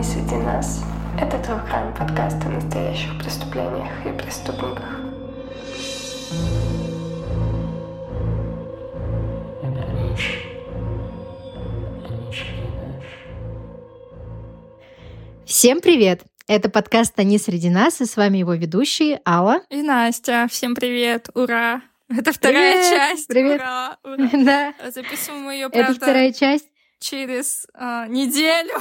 «Они среди нас» — это True Crime подкаст о настоящих преступлениях и преступниках. Всем привет! Это подкаст «Они среди нас», и с вами его ведущие Алла и Настя. Всем привет! Ура! Это вторая привет, часть. Привет. Ура, ура. Да. Записываем ее, Это вторая часть. через а, неделю.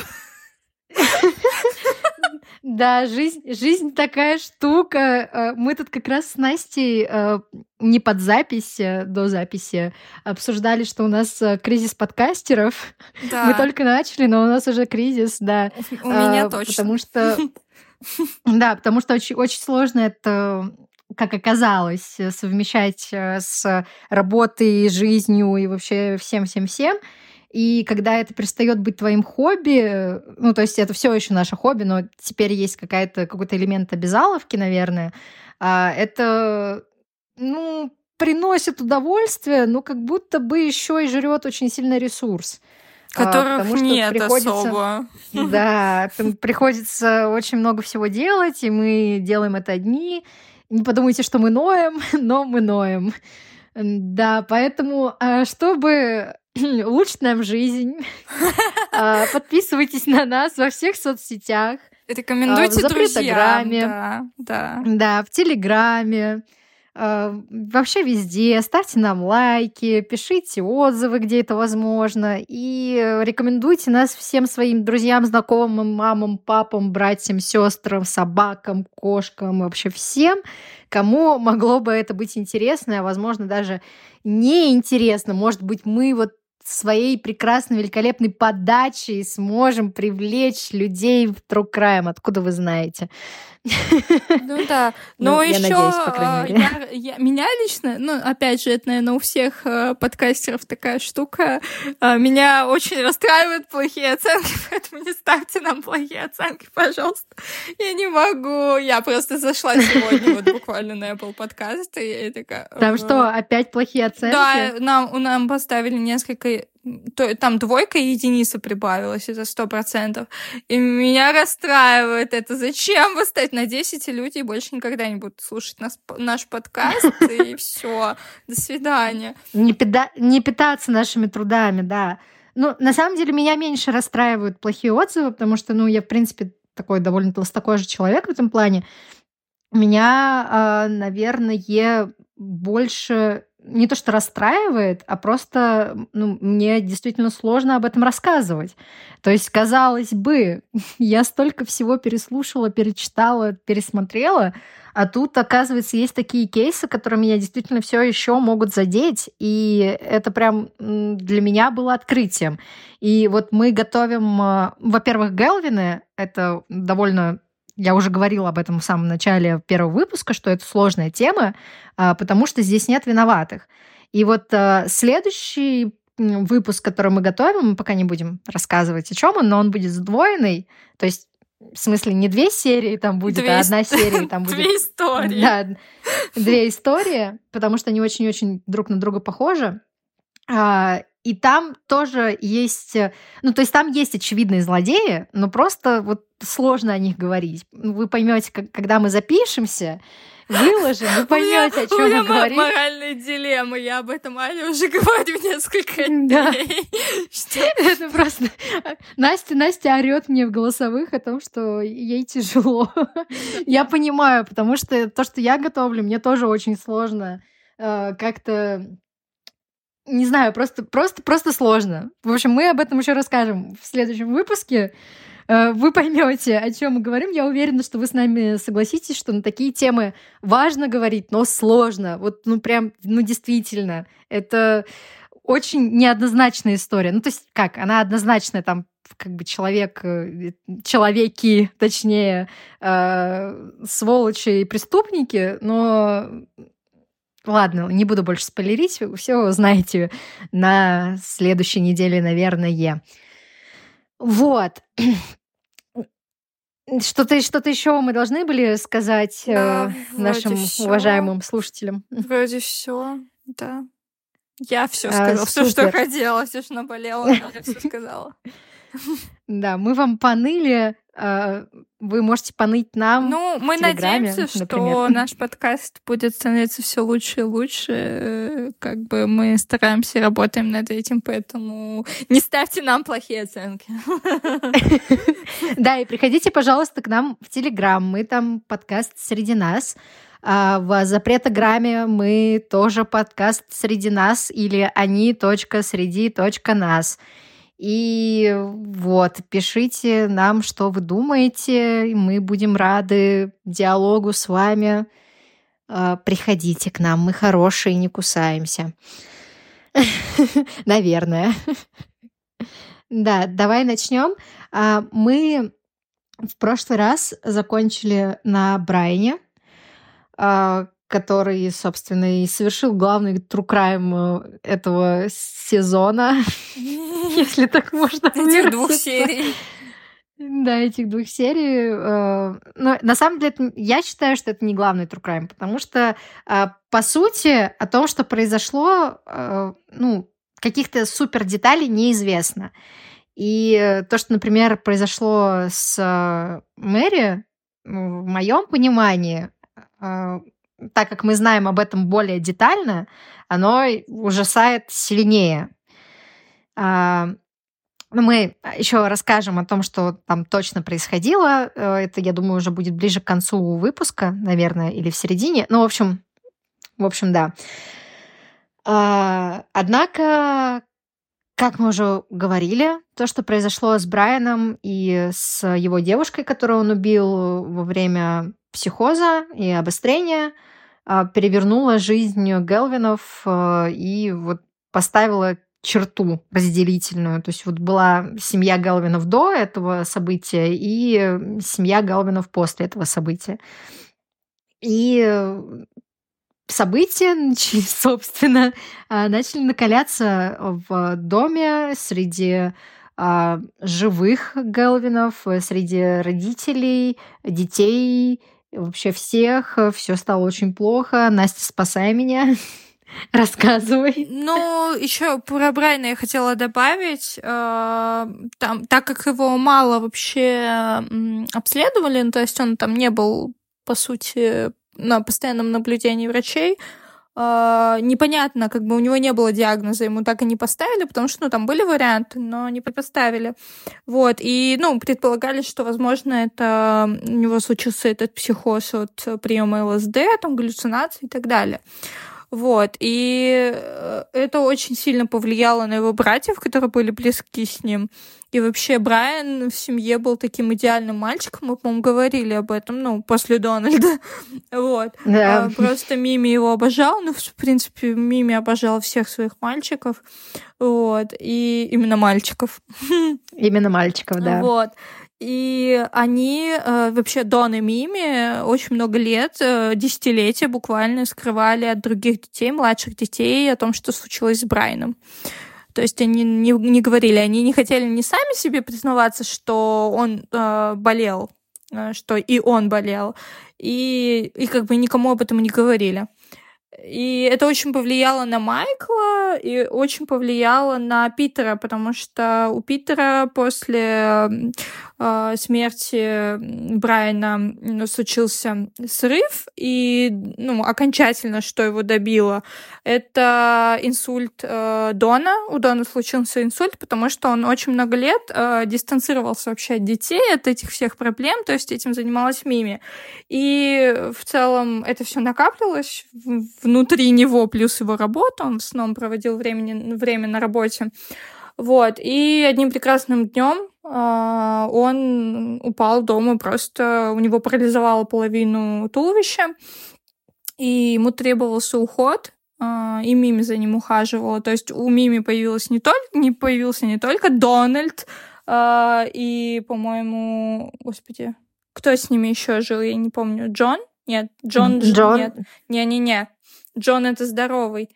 Да, жизнь, жизнь такая штука. Э, Мы тут как раз с Настей э, не под запись, э, до записи, обсуждали, что у нас кризис подкастеров. Да, Мы только начали, но у нас уже кризис, да. у меня точно. Потому что... Да, потому что очень, очень сложно это как оказалось, совмещать с работой, жизнью и вообще всем-всем-всем. И когда это перестает быть твоим хобби, ну, то есть это все еще наше хобби, но теперь есть какая-то, какой-то элемент обязаловки, наверное, а, это, ну, приносит удовольствие, но как будто бы еще и жрет очень сильно ресурс. А, Которых потому что нет приходится- особо. Да, приходится очень много всего делать, и мы делаем это одни. Не подумайте, что мы ноем, но мы ноем. Да, поэтому, а, чтобы улучшить нам жизнь, а, подписывайтесь на нас во всех соцсетях. Рекомендуйте А, в друзьям. Да, да. Да, в Телеграме, вообще везде. Ставьте нам лайки, пишите отзывы, где это возможно. И э, рекомендуйте нас всем своим друзьям, знакомым, мамам, папам, братьям, сестрам, собакам, кошкам, вообще всем, кому могло бы это быть интересно, а возможно даже неинтересно. Может быть, мы вот своей прекрасной, великолепной подачей сможем привлечь людей в True Crime. Откуда вы знаете? Ну да. Ну, Но я еще надеюсь, по крайней мере. меня лично, ну опять же, это, наверное, у всех э, подкастеров такая штука. а, Меня очень расстраивают плохие оценки, поэтому не ставьте нам плохие оценки, пожалуйста. Я не могу. Я просто зашла сегодня вот буквально на Apple подкаст и я такая. Там что, опять плохие оценки? Да, нам, нам поставили несколько... То, там двойка и единица прибавилась, это сто процентов. И меня расстраивает это. Зачем вы ставите? Надеюсь, эти люди больше никогда не будут слушать нас, наш подкаст, и все. До свидания. Не, пита- не питаться нашими трудами, да. Ну, на самом деле, меня меньше расстраивают плохие отзывы, потому что, ну, я, в принципе, такой довольно толстокожий человек в этом плане. Меня, а, наверное, больше не то что расстраивает, а просто ну, мне действительно сложно об этом рассказывать. То есть, казалось бы, я столько всего переслушала, перечитала, пересмотрела, а тут, оказывается, есть такие кейсы, которые меня действительно все еще могут задеть, и это прям для меня было открытием. И вот мы готовим, а, во-первых, Гелвины, это довольно я уже говорила об этом в самом начале первого выпуска, что это сложная тема, а, потому что здесь нет виноватых. И вот а, следующий выпуск, который мы готовим, мы пока не будем рассказывать, о чем он, но он будет сдвоенный. То есть, в смысле, не две серии там будет, Две а одна серия там будет. Две истории. Да, две истории, потому что они очень-очень друг на друга похожи. А, И там тоже есть, э, ну то есть там есть очевидные злодеи, но просто вот сложно о них говорить. Ну, Вы поймете, когда мы запишемся, выложим, вы поймете, о У чем меня мы говорим. моральные дилеммы. Я об этом Але уже говорю несколько дней. Это просто Настя, Настя орет мне в голосовых о том, что ей тяжело. Я понимаю, потому что то, что я готовлю, мне тоже очень сложно э, как-то не знаю, просто, просто, просто сложно. В общем, мы об этом еще расскажем в следующем выпуске. Э, Вы поймете, о чем мы говорим. Я уверена, что вы с нами согласитесь, что на такие темы важно говорить, но сложно. Вот, ну, прям, ну, действительно. Это очень неоднозначная история. Ну, то есть, как, она однозначная, там, как бы человек, э, человеки, точнее, э, сволочи и преступники, но ладно, не буду больше спойлерить, все знаете на следующей неделе, наверное. Вот. Что-то что еще мы должны были сказать э, Да, нашим вроде всё. уважаемым слушателям. Вроде все, да. Я все А, сказала, все, что хотела, все, что наболело, я все сказала. Да, мы вам поныли, э, вы можете поныть нам. Ну, мы надеемся, например. что наш подкаст будет становиться все лучше и лучше. Как бы мы стараемся, работаем над этим, поэтому не ставьте нам плохие оценки. Да, и приходите, пожалуйста, к нам в Телеграм. Мы там подкаст среди нас. А в запретограмме мы тоже подкаст среди нас или они точка среди точка нас. И вот, пишите нам, что вы думаете. Мы будем рады диалогу с вами. А, приходите к нам, мы хорошие, не кусаемся. Наверное. Да, давай начнем. А, мы в прошлый раз закончили на Брайне, а, который, собственно, и совершил главный true crime э, этого сезона, если так можно Этих двух серий. Да, этих двух серий. Э, но на самом деле, я считаю, что это не главный true crime, потому что, э, по сути, о том, что произошло, ну, каких-то супер деталей неизвестно. И то, что, например, произошло с Мэри, ну, в моем понимании, так как мы знаем об этом более детально, оно ужасает сильнее. А, ну, мы еще расскажем о том, что там точно происходило. Э, это, я думаю, уже будет ближе к концу выпуска, наверное, или в середине. Ну, в общем, в общем, да. А, однако, как мы уже говорили, то, что произошло с Брайаном и с его девушкой, которую он убил во время психоза и обострения – а, перевернула жизнь Гелвинов а, и вот поставила черту разделительную. То есть вот была семья Галвинов до этого события и семья Галвинов после этого события. И события, собственно, а, начали накаляться в доме среди живых Гелвинов, среди родителей, детей вообще всех, э, все стало очень плохо. Настя, спасай меня. Рассказывай. Ну, еще про Брайна я хотела добавить. Э, там, так как его мало вообще обследовали, ну, то есть он там не был, по сути, на постоянном наблюдении врачей, Uh, непонятно, как бы у него не было диагноза, ему так и не поставили, потому что, ну, там были варианты, но не поставили. Вот, и, ну, предполагали, что, возможно, это у него случился этот психоз от приема ЛСД, там, галлюцинации и так далее. Вот, и э, это очень сильно повлияло на его братьев, которые были близки с ним. И вообще Брайан в семье был таким идеальным мальчиком, мы, по-моему, говорили об этом, ну, после Дональда. вот. Да. А, просто Мими его обожал, ну, в принципе, Мими обожал всех своих мальчиков. Вот. И именно мальчиков. Именно мальчиков, да. Вот. И они э, вообще Дон и Мими очень много лет, э, десятилетия буквально скрывали от других детей, младших детей о том, что случилось с Брайаном. То есть они не, не говорили, они не хотели не сами себе признаваться, что он э, болел, э, что и он болел, и, и как бы никому об этом не говорили. И это очень повлияло на Майкла и очень повлияло на Питера, потому что у Питера после э, смерти Брайана случился срыв, и ну, окончательно, что его добило, это инсульт э, Дона. У Дона случился инсульт, потому что он очень много лет э, дистанцировался вообще от детей, от этих всех проблем, то есть этим занималась Мими. И в целом это все накапливалось внутри него, плюс его работа, он в основном проводил времени, время на работе. Вот, и одним прекрасным днем а, он упал дома, просто у него парализовало половину туловища, и ему требовался уход, а, и Мими за ним ухаживала. То есть у Мими появилась не только, не появился не только Дональд, а, и, по-моему, господи, кто с ними еще жил, я не помню, Джон? Нет, Джон, Джон? нет, не-не-не, Джон это здоровый.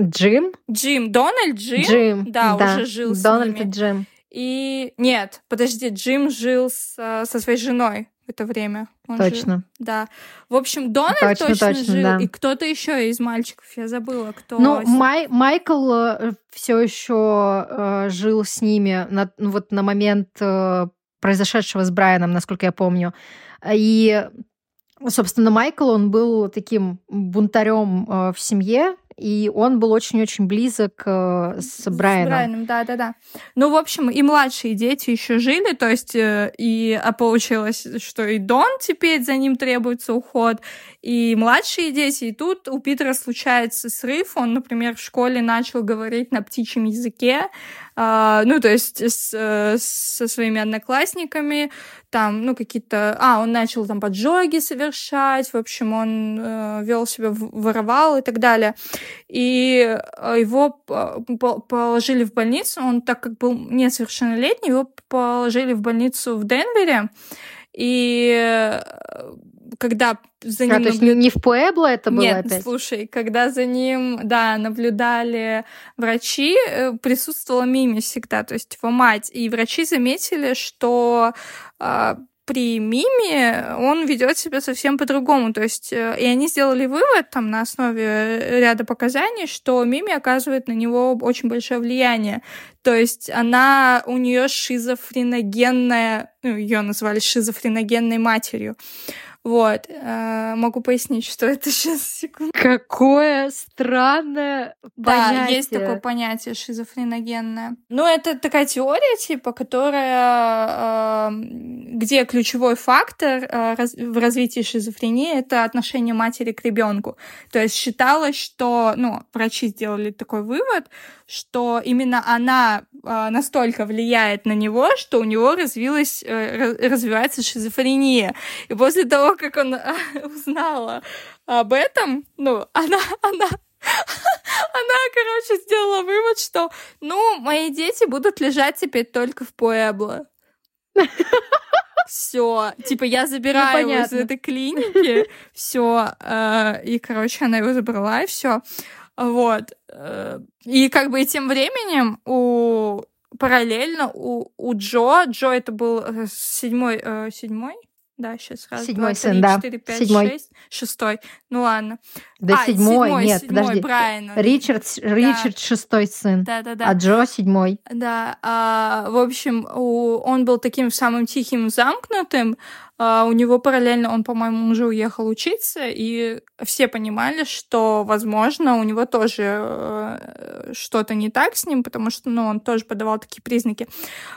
Джим? Джим, Дональд Джим? Джим, да, да. уже жил Дональд с ними. и Джим. И нет, подожди, Джим жил с, со своей женой в это время. Он точно. Жил. Да. В общем, Дональд точно, точно, точно жил, да. и кто-то еще из мальчиков, я забыла, кто. Ну, Май, Майкл э, все еще э, жил с ними на, ну, вот на момент э, произошедшего с Брайаном, насколько я помню. И, собственно, Майкл, он был таким бунтарем э, в семье, и он был очень-очень близок э, с Брайаном. С Брайаном, да, да, да. Ну, в общем, и младшие дети еще жили, то есть э, и а получилось, что и Дон теперь за ним требуется уход, и младшие дети, и тут у Питера случается срыв, он, например, в школе начал говорить на птичьем языке, э, ну, то есть с, э, со своими одноклассниками, там, ну, какие-то... А, он начал там поджоги совершать, в общем, он э, вел себя, воровал и так далее. И э, его положили в больницу, он так как был несовершеннолетний, его положили в больницу в Денвере, и э, когда за ним... А, то есть не в Пуэбло это было Нет, опять? слушай, когда за ним, да, наблюдали врачи, э, присутствовала Мими всегда, то есть его мать, и врачи заметили, что э, при Миме он ведет себя совсем по-другому. То есть, э, и они сделали вывод там на основе ряда показаний, что Мими оказывает на него очень большое влияние. То есть она у нее шизофреногенная, ну, ее назвали шизофреногенной матерью. Вот. Э, могу пояснить, что это сейчас, секунду. Какое странное понятие. Да, есть такое понятие шизофреногенное. Ну, это такая теория, типа, которая, э, где ключевой фактор э, в развитии шизофрении — это отношение матери к ребенку. То есть считалось, что, ну, врачи сделали такой вывод, что именно она настолько влияет на него, что у него развилась, э, развивается шизофрения. И после того, как он э, узнала об этом, ну, она, она она, короче, сделала вывод, что, ну, мои дети будут лежать теперь только в Пуэбло. Все, типа я забираю ну, его из этой клиники, все, э, и, короче, она его забрала, и все. Вот. Э, и как бы тем временем у параллельно у, у Джо, Джо это был э, седьмой, э, седьмой, да, сейчас раз, седьмой два, сын, три, да. четыре, пять, седьмой. шесть, шестой. Ну ладно. Да, а, седьмой, седьмой, нет, седьмой, подожди. Брайана. Ричард, Ричард шестой сын, Да, да, да. а Джо седьмой. Да, а, в общем, у, он был таким самым тихим, замкнутым. А, у него параллельно, он, по-моему, уже уехал учиться, и все понимали, что, возможно, у него тоже э, что-то не так с ним, потому что, ну, он тоже подавал такие признаки.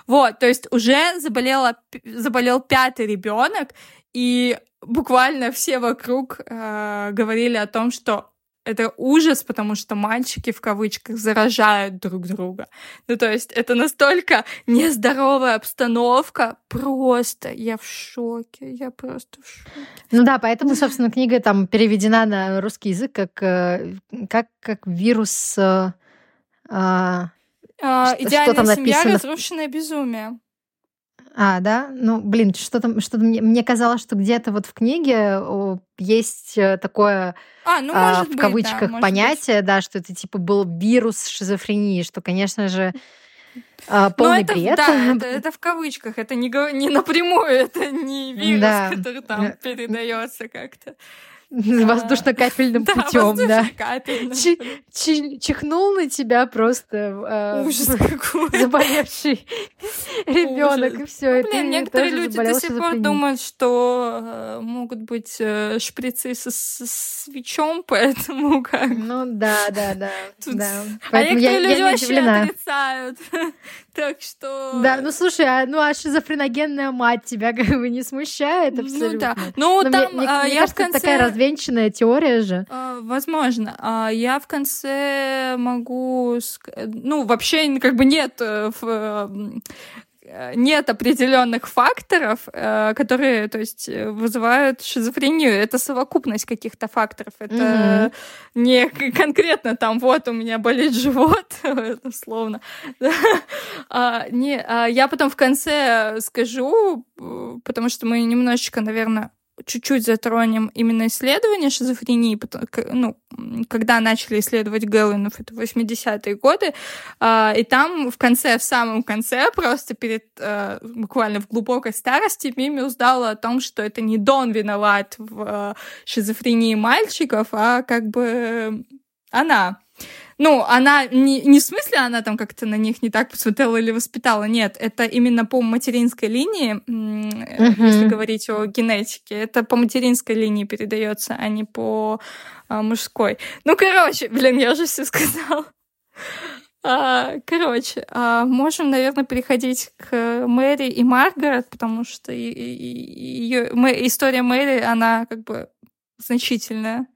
Вот, то есть уже заболела, заболел пятый ребенок, и буквально все вокруг э, говорили о том, что это ужас, потому что мальчики в кавычках заражают друг друга. Ну, то есть это настолько нездоровая обстановка. Просто я в шоке. Я просто в шоке. Ну да, поэтому, собственно, книга там переведена на русский язык как, э, как, как вирус... Э, а, а, идеальная что там семья, написано? разрушенное безумие. А, да? Ну, блин, что-то, что мне, мне казалось, что где-то вот в книге есть э, такое а, ну, а, в быть, кавычках да, понятие, быть. да, что это типа был вирус шизофрении, что, конечно же, а, полный это, бред. Да, это, это в кавычках, это не, не напрямую, это не вирус, да. который там передается как-то. Воздушно-капельным путем, да. Чихнул на тебя просто э, заболевший ребенок, и все. Ну, блин, некоторые люди до сих пор думают, что э, могут быть э, шприцы со свечом, поэтому как. Ну да, да, да. А некоторые люди вообще отрицают. Так что... Да, ну слушай, а, ну а шизофреногенная мать тебя как бы не смущает абсолютно? Ну да. Ну, там, мне, а, мне, я кажется, в конце... такая развенчанная теория же. А, возможно. А, я в конце могу... Ну, вообще как бы нет э, в Э, нет определенных факторов, э, которые, то есть, э, вызывают шизофрению. Это совокупность каких-то факторов. Это mm-hmm. не конкретно там, вот у меня болит живот, условно. а, не, а я потом в конце скажу, потому что мы немножечко, наверное, чуть-чуть затронем именно исследование шизофрении, ну, когда начали исследовать Гэллинов, это 80-е годы, а, и там в конце, в самом конце, просто перед, а, буквально в глубокой старости, Мими узнала о том, что это не Дон виноват в а, шизофрении мальчиков, а как бы она. Ну, она не, не в смысле она там как-то на них не так посмотрела или воспитала, нет, это именно по материнской линии, uh-huh. если говорить о генетике, это по материнской линии передается, а не по а, мужской. Ну, короче, блин, я уже все сказала. А, короче, а, можем, наверное, переходить к Мэри и Маргарет, потому что ее история Мэри, она как бы значительная.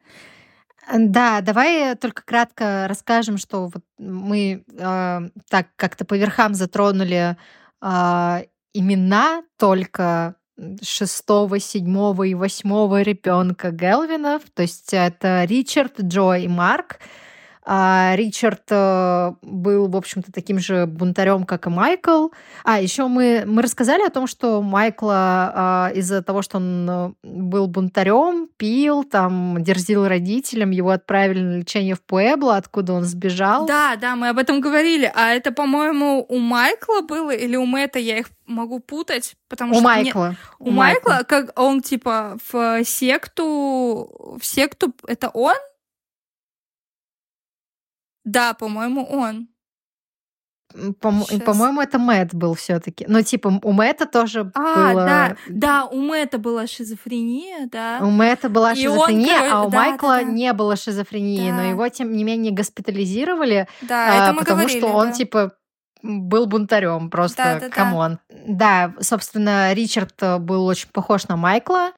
Да, давай только кратко расскажем, что вот мы э, так как-то по верхам затронули э, имена только шестого, седьмого и восьмого ребенка Гелвинов. То есть это Ричард, Джо и Марк. А Ричард э, был, в общем-то, таким же бунтарем, как и Майкл. А еще мы, мы рассказали о том, что Майкла а, из-за того, что он э, был бунтарем, пил, там, дерзил родителям, его отправили на лечение в Пуэбло, откуда он сбежал. Да, да, мы об этом говорили. А это, по-моему, у Майкла было или у Мэтта? Я их могу путать, потому у что... Майкла. Не... У, у Майкла, Майкла, как он, типа, в секту... В секту... Это он да, по-моему, он. По- по-моему, это Мэтт был все-таки. Но типа у Мэтта тоже а, было... да, да, у Мэтта была шизофрения, да. У Мэтта была и шизофрения, он, а у да, Майкла да, да. не было шизофрении, да. но его тем не менее госпитализировали, да, а, потому говорили, что он да. типа был бунтарем, просто да, да, come on. Да. да, собственно, Ричард э, был очень похож на Майкла,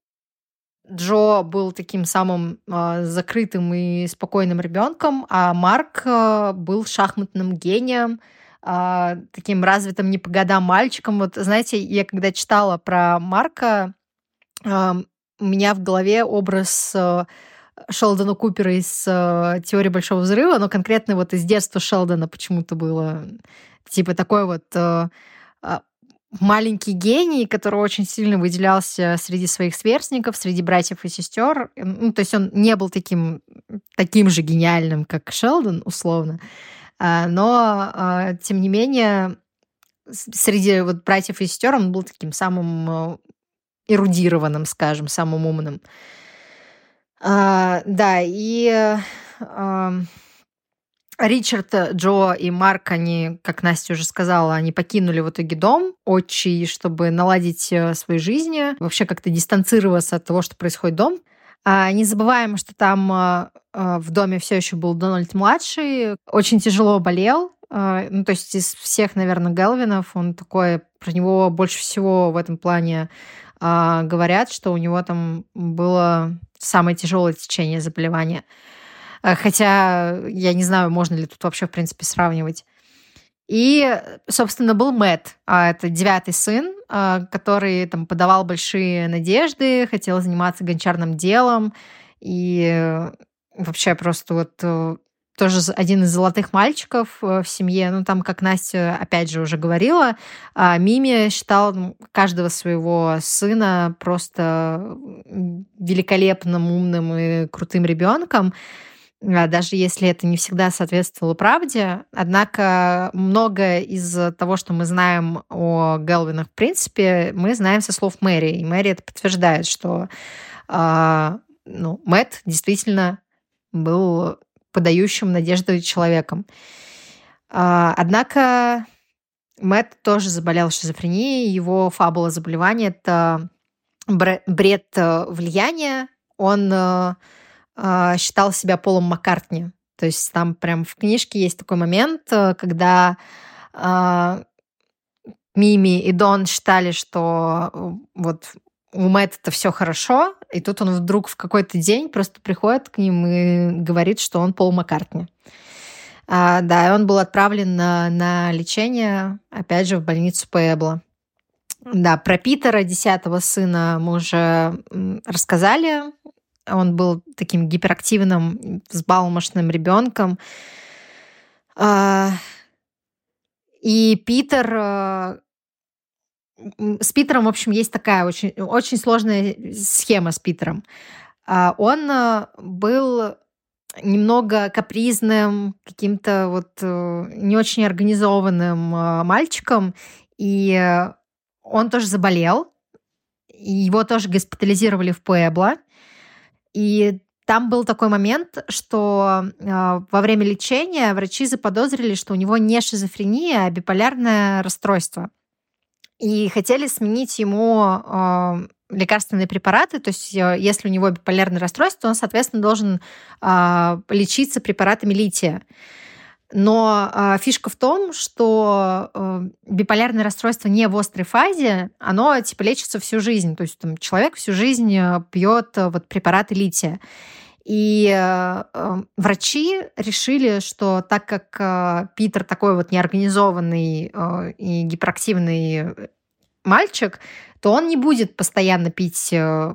Джо был таким самым э, закрытым и спокойным ребенком, а Марк э, был шахматным гением, э, таким развитым не по годам мальчиком. Вот знаете, я когда читала про Марка, э, у меня в голове образ э, Шелдона Купера из э, «Теории Большого Взрыва», но конкретно вот из детства Шелдона почему-то было типа такой вот э, маленький гений, который очень сильно выделялся среди своих сверстников, среди братьев и сестер. Ну, то есть он не был таким, таким же гениальным, как Шелдон, условно. А, но, а, тем не менее, среди вот братьев и сестер он был таким самым э, эрудированным, скажем, самым умным. А, да, и Ричард, э, Джо и Марк, они, как Настя уже сказала, они покинули в итоге дом отчий, чтобы наладить э, свои жизни, вообще как-то дистанцироваться от того, что происходит дом. А не забываем, что там э, в доме все еще был Дональд младший, очень тяжело болел. Ну, то есть из всех, наверное, Гелвинов, он такой, про него больше всего в этом плане говорят, что у него там было самое тяжелое течение заболевания. Э, хотя я не знаю, можно ли тут вообще, в принципе, сравнивать. И, собственно, был Мэтт, а, это девятый сын, а, который там подавал большие надежды, хотел заниматься гончарным делом. И вообще просто вот э, тоже один из золотых мальчиков э, в семье. Ну, там, как Настя, опять же, уже говорила, а, Мими считал каждого своего сына просто великолепным, умным и крутым ребенком. А, даже если это не всегда соответствовало правде. Однако многое из того, что мы знаем о Гелвинах, в принципе, мы знаем со слов Мэри. И Мэри это подтверждает, что э, ну, Мэтт действительно был подающим надежды человеком. Э, однако Мэтт тоже заболел шизофренией. Его фабула заболевания — это бред э, влияния. Он э, считал себя Полом Маккартни. То есть там прям в книжке есть такой момент, э, когда э, Мими и Дон считали, что э, вот у Мэтта это все хорошо, и тут он вдруг в какой-то день просто приходит к ним и говорит, что он Пол Маккартни. А, да, и он был отправлен на, на лечение, опять же, в больницу Пэбла. Да, про Питера, десятого сына, мы уже рассказали. Он был таким гиперактивным, взбалмошным ребенком. А, и Питер... А, с Питером, в общем, есть такая очень, очень сложная схема с Питером. А, он был немного капризным, каким-то вот э, не очень организованным мальчиком, и он тоже заболел, его тоже госпитализировали в Пуэбло. И там был такой момент, что э, во время лечения врачи заподозрили, что у него не шизофрения, а биполярное расстройство. И хотели сменить ему э, лекарственные препараты, то есть э, если у него биполярное расстройство, он, соответственно, должен э, лечиться препаратами лития. Но э, фишка в том, что э, биполярное расстройство не в острой фазе, оно типа лечится всю жизнь. То есть там, человек всю жизнь э, пьет э, вот препараты лития. И э, э, врачи решили, что так как э, Питер такой вот неорганизованный э, и гиперактивный мальчик, то он не будет постоянно пить э,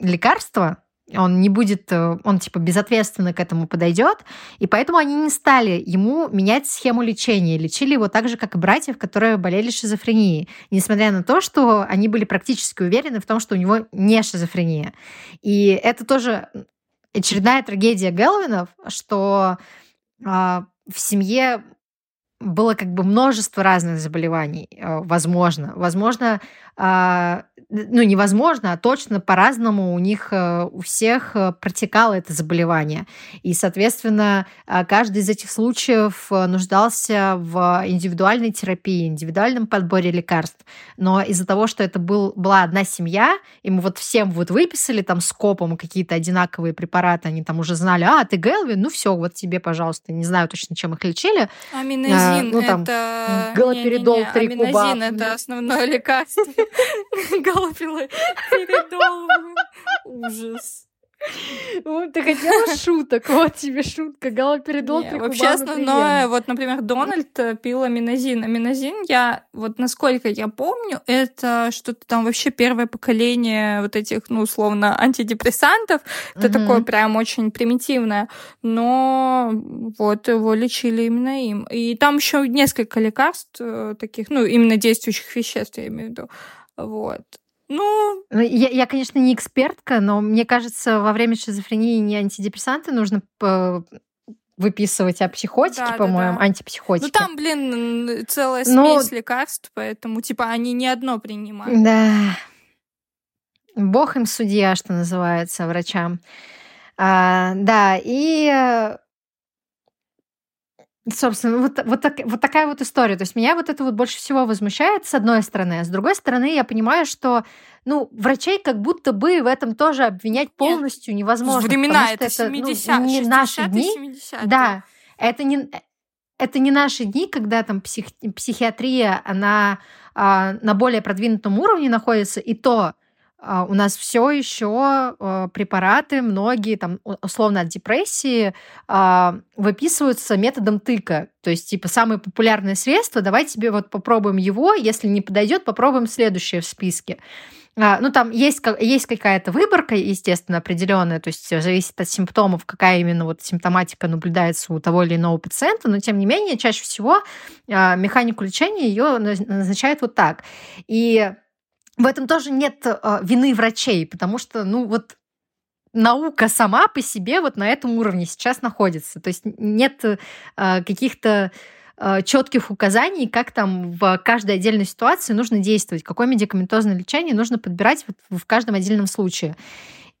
лекарства, он не будет, э, он типа безответственно к этому подойдет, и поэтому они не стали ему менять схему лечения, лечили его так же, как и братьев, которые болели шизофренией, несмотря на то, что они были практически уверены в том, что у него не шизофрения. И это тоже очередная трагедия Гелвинов, что э, в семье было как бы множество разных заболеваний, э, возможно. Возможно, а, ну, невозможно, а точно по-разному у них э, у всех э, протекало это заболевание. И, соответственно, а, каждый из этих случаев э, нуждался в индивидуальной терапии, индивидуальном подборе лекарств. Но из-за того, что это был, была одна семья, и мы вот всем вот выписали там скопом какие-то одинаковые препараты, они там уже знали, а, ты Гелвин, ну все, вот тебе, пожалуйста. Не знаю точно, чем их лечили. Аминозин а, ну, там, это... Галоперидол, три куба. Аминозин это основное лекарство. Галопилы передол. Ужас. Вот, ты хотела шуток, вот тебе шутка, галоперидол, Не, Вообще основное, вот, например, Дональд э, пил аминозин. Аминозин, я, вот насколько я помню, это что-то там вообще первое поколение вот этих, ну, условно, антидепрессантов. Это угу. такое прям очень примитивное. Но вот его лечили именно им. И там еще несколько лекарств э, таких, ну, именно действующих веществ, я имею в виду. Вот. Ну... ну я, я, конечно, не экспертка, но мне кажется, во время шизофрении не антидепрессанты нужно выписывать, а психотики, да, по-моему, да, да. антипсихотики. Ну там, блин, целая смесь ну... лекарств, поэтому, типа, они не одно принимают. Да. Бог им судья, что называется, врачам. А, да, и э, Собственно, вот, вот, так, вот такая вот история. То есть меня вот это вот больше всего возмущает, с одной стороны. А с другой стороны, я понимаю, что ну, врачей как будто бы в этом тоже обвинять полностью Нет. невозможно. Времена это 70 ну, не наши дни. 70 да, это не, это не наши дни, когда там псих, психиатрия, она а, на более продвинутом уровне находится, и то у нас все еще а, препараты, многие там условно от депрессии а, выписываются методом тыка. То есть, типа, самое популярное средство, давай тебе вот попробуем его, если не подойдет, попробуем следующее в списке. Ну, там есть, есть какая-то выборка, естественно, определенная, то есть зависит от симптомов, какая именно вот симптоматика наблюдается у того или иного пациента, но тем не менее, чаще всего механику лечения ее назначают вот так. И в этом тоже нет э, вины врачей, потому что, ну, вот наука сама по себе вот на этом уровне сейчас находится. То есть нет э, каких-то э, четких указаний, как там в каждой отдельной ситуации нужно действовать, какое медикаментозное лечение нужно подбирать вот в каждом отдельном случае.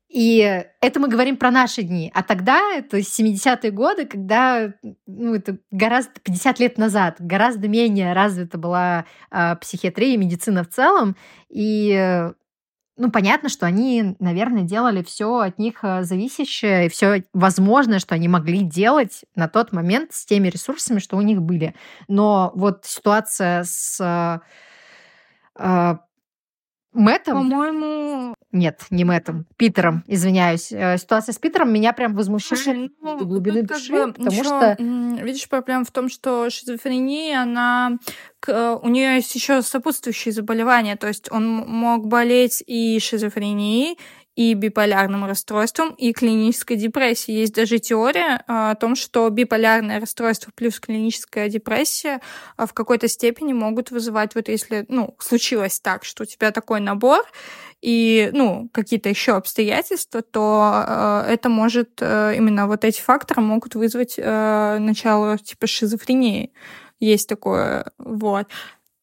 И это мы говорим про наши дни. А тогда, это 70-е годы, когда, ну, это гораздо 50 лет назад, гораздо менее развита была э, психиатрия и медицина в целом. И ну, понятно, что они, наверное, делали все от них а, зависящее, и все возможное, что они могли делать на тот момент с теми ресурсами, что у них были. Но вот ситуация с э, Мэттом? По-моему... Нет, не Мэттом. Питером, извиняюсь. Э, ситуация с Питером меня прям возмущает Слушай, ну, до глубины души, бы, потому еще, что... Видишь, проблема в том, что шизофрения, она... Э, у нее есть еще сопутствующие заболевания, то есть он мог болеть и шизофренией, и биполярным расстройством, и клинической депрессией. Есть даже теория а, о том, что биполярное расстройство плюс клиническая депрессия а, в какой-то степени могут вызывать, вот если, ну, случилось так, что у тебя такой набор, и, ну, какие-то еще обстоятельства, то э, это может, э, именно вот эти факторы могут вызвать э, начало типа шизофрении. Есть такое, вот.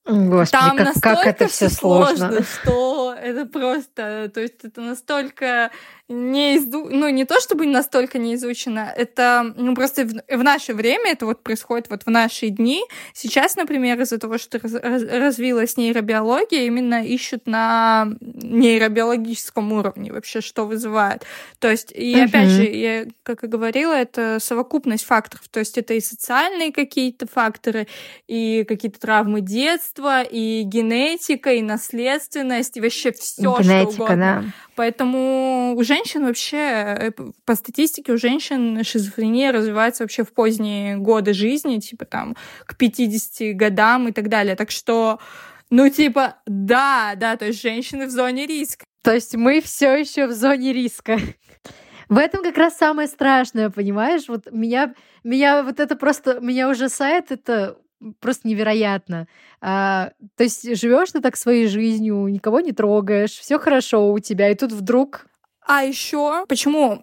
Господи, Там как, как это все сложно. сложно, что это просто, то есть это настолько не изу... ну не то чтобы настолько не изучено, это ну просто в, в наше время это вот происходит вот в наши дни. Сейчас, например, из-за того, что раз, раз, развилась нейробиология, именно ищут на нейробиологическом уровне вообще, что вызывает. То есть и uh-huh. опять же, я как и говорила, это совокупность факторов. То есть это и социальные какие-то факторы, и какие-то травмы детства, и генетика, и наследственность, и вообще все, что угодно. Да. Поэтому у женщин вообще, э, по статистике, у женщин шизофрения развивается вообще в поздние годы жизни, типа там к 50 годам и так далее. Так что, ну, типа, да, да, то есть женщины в зоне риска. То есть мы все еще в зоне риска. В этом как раз самое страшное, понимаешь? Вот меня, меня вот это просто, меня ужасает это просто невероятно. А, то есть живешь ты так своей жизнью, никого не трогаешь, все хорошо у тебя, и тут вдруг а еще, почему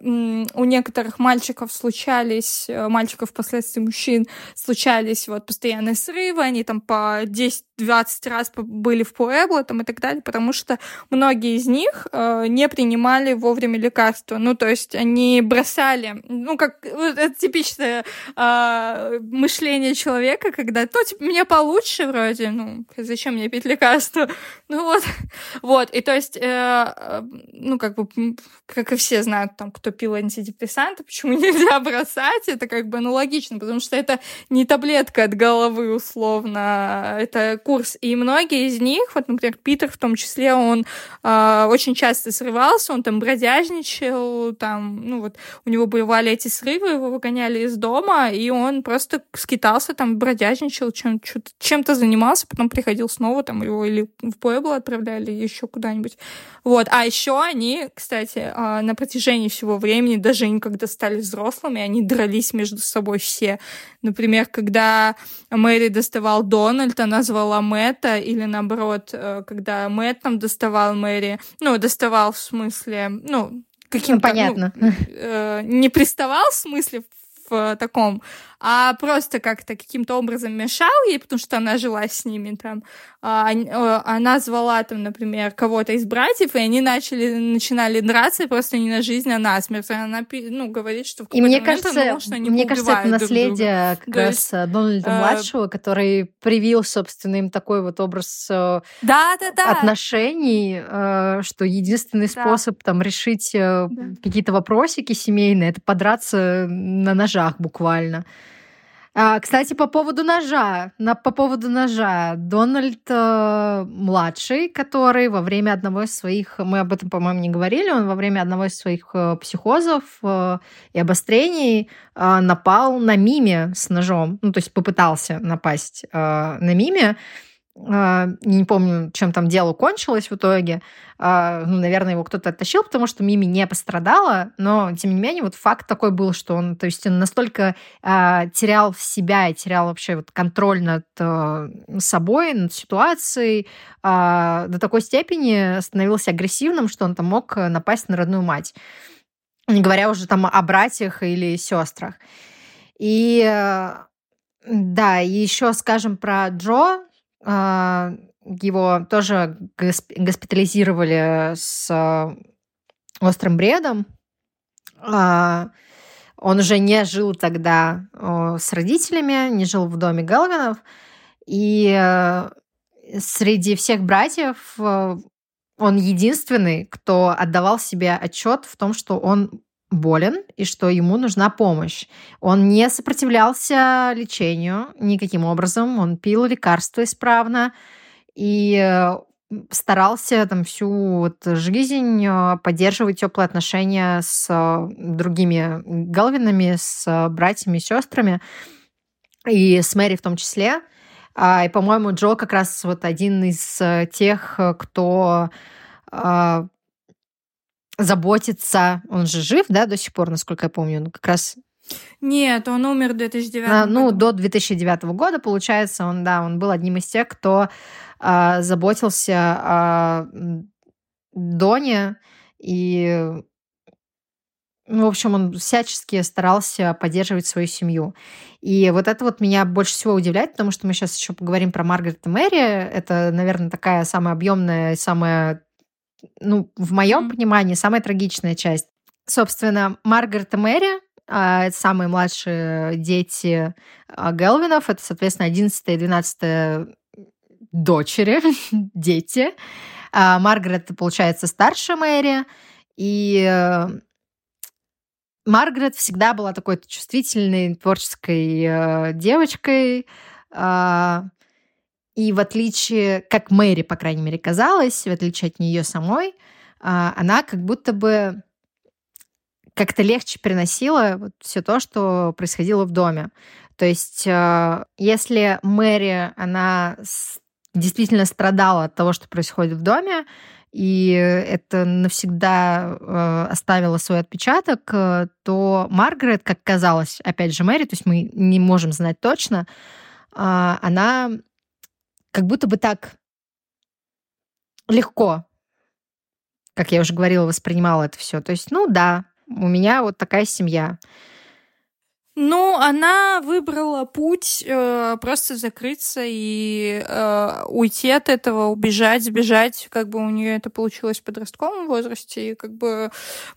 у некоторых мальчиков случались, э, мальчиков впоследствии мужчин, случались вот постоянные срывы, они там по 10 20 раз были в Пуэбло там, и так далее, потому что многие из них э, не принимали вовремя лекарства. Ну, то есть они бросали, ну, как вот это типичное э, мышление человека, когда, ну, типа, меня получше вроде, ну, зачем мне пить лекарства? Ну, вот, вот, и то есть, э, э, ну, как бы, как и все знают, там, кто пил антидепрессанты, почему нельзя бросать, это как бы, ну, логично, потому что это не таблетка от головы, условно, это курс. И многие из них, вот, например, Питер в том числе, он э, очень часто срывался, он там бродяжничал, там, ну вот, у него бывали эти срывы, его выгоняли из дома, и он просто скитался там, бродяжничал, чем, чем-то занимался, потом приходил снова, там, его или в Пуэбло отправляли, еще куда-нибудь. Вот. А еще они, кстати, э, на протяжении всего времени, даже они когда стали взрослыми, они дрались между собой все. Например, когда Мэри доставал Дональд, она звала Мэтта, или наоборот, э, когда Мэтт там доставал Мэри, ну, доставал в смысле, ну, каким-то... Ну, понятно. Ну, э, не приставал в смысле в таком а просто как-то каким-то образом мешал ей, потому что она жила с ними там. А, она звала там, например, кого-то из братьев, и они начали, начинали драться просто не на жизнь, а на смерть. Она ну, говорит, что в и мне кажется, думала, что они мне кажется, это наследие как То раз есть, Дональда-младшего, э... который привил, собственно, им такой вот образ да, да, да. отношений, э, что единственный да. способ там решить э, да. какие-то вопросики семейные, это подраться на ножах буквально. А, кстати, по поводу ножа, на, по поводу ножа, Дональд э, младший, который во время одного из своих, мы об этом, по-моему, не говорили, он во время одного из своих э, психозов э, и обострений э, напал на Миме с ножом, ну то есть попытался напасть э, на Миме, а, не помню, чем там дело кончилось в итоге. А, ну, наверное, его кто-то оттащил, потому что Мими не пострадала, но, тем не менее, вот факт такой был, что он, то есть он настолько а, терял себя и терял вообще вот контроль над собой, над ситуацией, до такой степени становился агрессивным, что он там мог напасть на родную мать. Не говоря уже там о братьях или сестрах. И да, и еще скажем про Джо, его тоже госпитализировали с острым бредом. А, он уже не жил тогда с родителями, не жил в доме Галвинов. И среди всех братьев он единственный, кто отдавал себе отчет в том, что он болен и что ему нужна помощь. Он не сопротивлялся лечению никаким образом, он пил лекарства исправно и э, старался там всю вот жизнь э, поддерживать теплые отношения с э, другими Галвинами, с братьями и сестрами, и с Мэри в том числе. А, и, по-моему, Джо как раз вот один из тех, кто заботиться. Он же жив, да, до сих пор, насколько я помню. Он как раз нет, он умер в 2009 а, Ну, году. до 2009 года, получается, он, да, он был одним из тех, кто а, заботился о Доне и ну, в общем, он всячески старался поддерживать свою семью. И вот это вот меня больше всего удивляет, потому что мы сейчас еще поговорим про Маргарет и Мэри. Это, наверное, такая самая объемная, самая ну, в моем mm-hmm. понимании, самая трагичная часть собственно, Маргарет и Мэри а, это самые младшие дети а, Гелвинов. Это, соответственно, 11 и 12 дочери, дети. А Маргарет, получается, старше Мэри. И э, Маргарет всегда была такой чувствительной, творческой э, девочкой. И в отличие, как Мэри, по крайней мере, казалось, в отличие от нее самой, э, она как будто бы как-то легче переносила вот все то, что происходило в доме. То есть, э, если Мэри, она действительно страдала от того, что происходит в доме, и это навсегда э, оставило свой отпечаток, то Маргарет, как казалось, опять же, Мэри, то есть мы не можем знать точно, она как будто бы так легко, как я уже говорила, воспринимала это все. То есть, ну да, у меня вот такая семья. Ну, она выбрала путь э, просто закрыться и э, уйти от этого, убежать, сбежать. Как бы у нее это получилось в подростковом возрасте. И как бы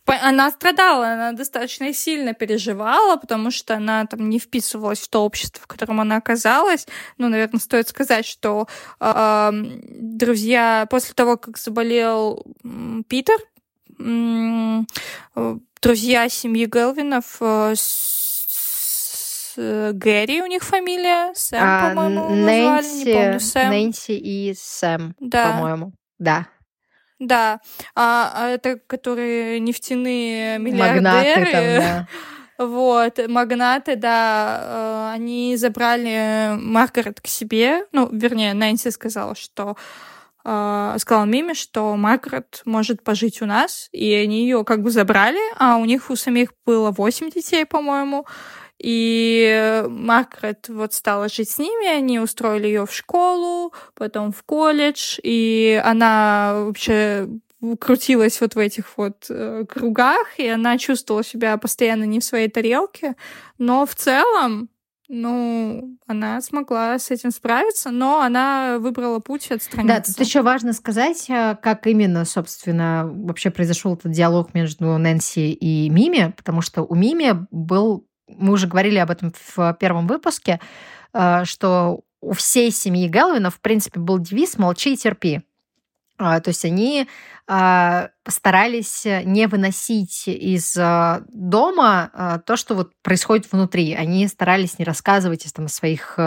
она страдала, она достаточно сильно переживала, потому что она там не вписывалась в то общество, в котором она оказалась. Ну, наверное, стоит сказать, что э, друзья после того, как заболел Питер, друзья семьи Гелвинов э, Гэри у них фамилия, Сэм, а, по-моему, назвали, не помню, Сэм. Нэнси и Сэм, да. по-моему, да. Да, а, а это которые нефтяные миллиардеры. Магнаты там, да. Вот, магнаты, да, э, они забрали Маргарет к себе. Ну, вернее, Нэнси сказала, что э, сказал Миме, что Маргарет может пожить у нас, и они ее как бы забрали, а у них у самих было восемь детей, по-моему, и Маргарет вот стала жить с ними, они устроили ее в школу, потом в колледж, и она вообще крутилась вот в этих вот э, кругах, и она чувствовала себя постоянно не в своей тарелке, но в целом ну, она смогла с этим справиться, но она выбрала путь отстраниться. Да, тут еще важно сказать, э, как именно, собственно, вообще произошел этот диалог между Нэнси и Мими, потому что у Мими был, мы уже говорили об этом в первом выпуске, э, что у всей семьи Гелвинов, в принципе, был девиз «молчи и терпи». А, то есть они а, постарались не выносить из а, дома то, что вот происходит внутри. Они старались не рассказывать там, о своих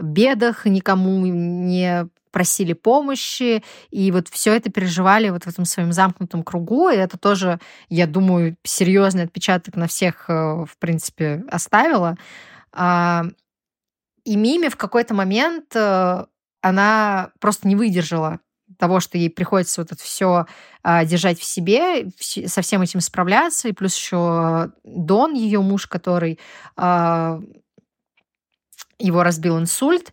бедах никому, не просили помощи, и вот все это переживали вот в этом своем замкнутом кругу, и это тоже, я думаю, серьезный отпечаток на всех, в принципе, оставило. И Мими в какой-то момент она просто не выдержала того, что ей приходится вот это все а, держать в себе, со всем этим справляться, и плюс еще Дон, ее муж, который а, его разбил инсульт,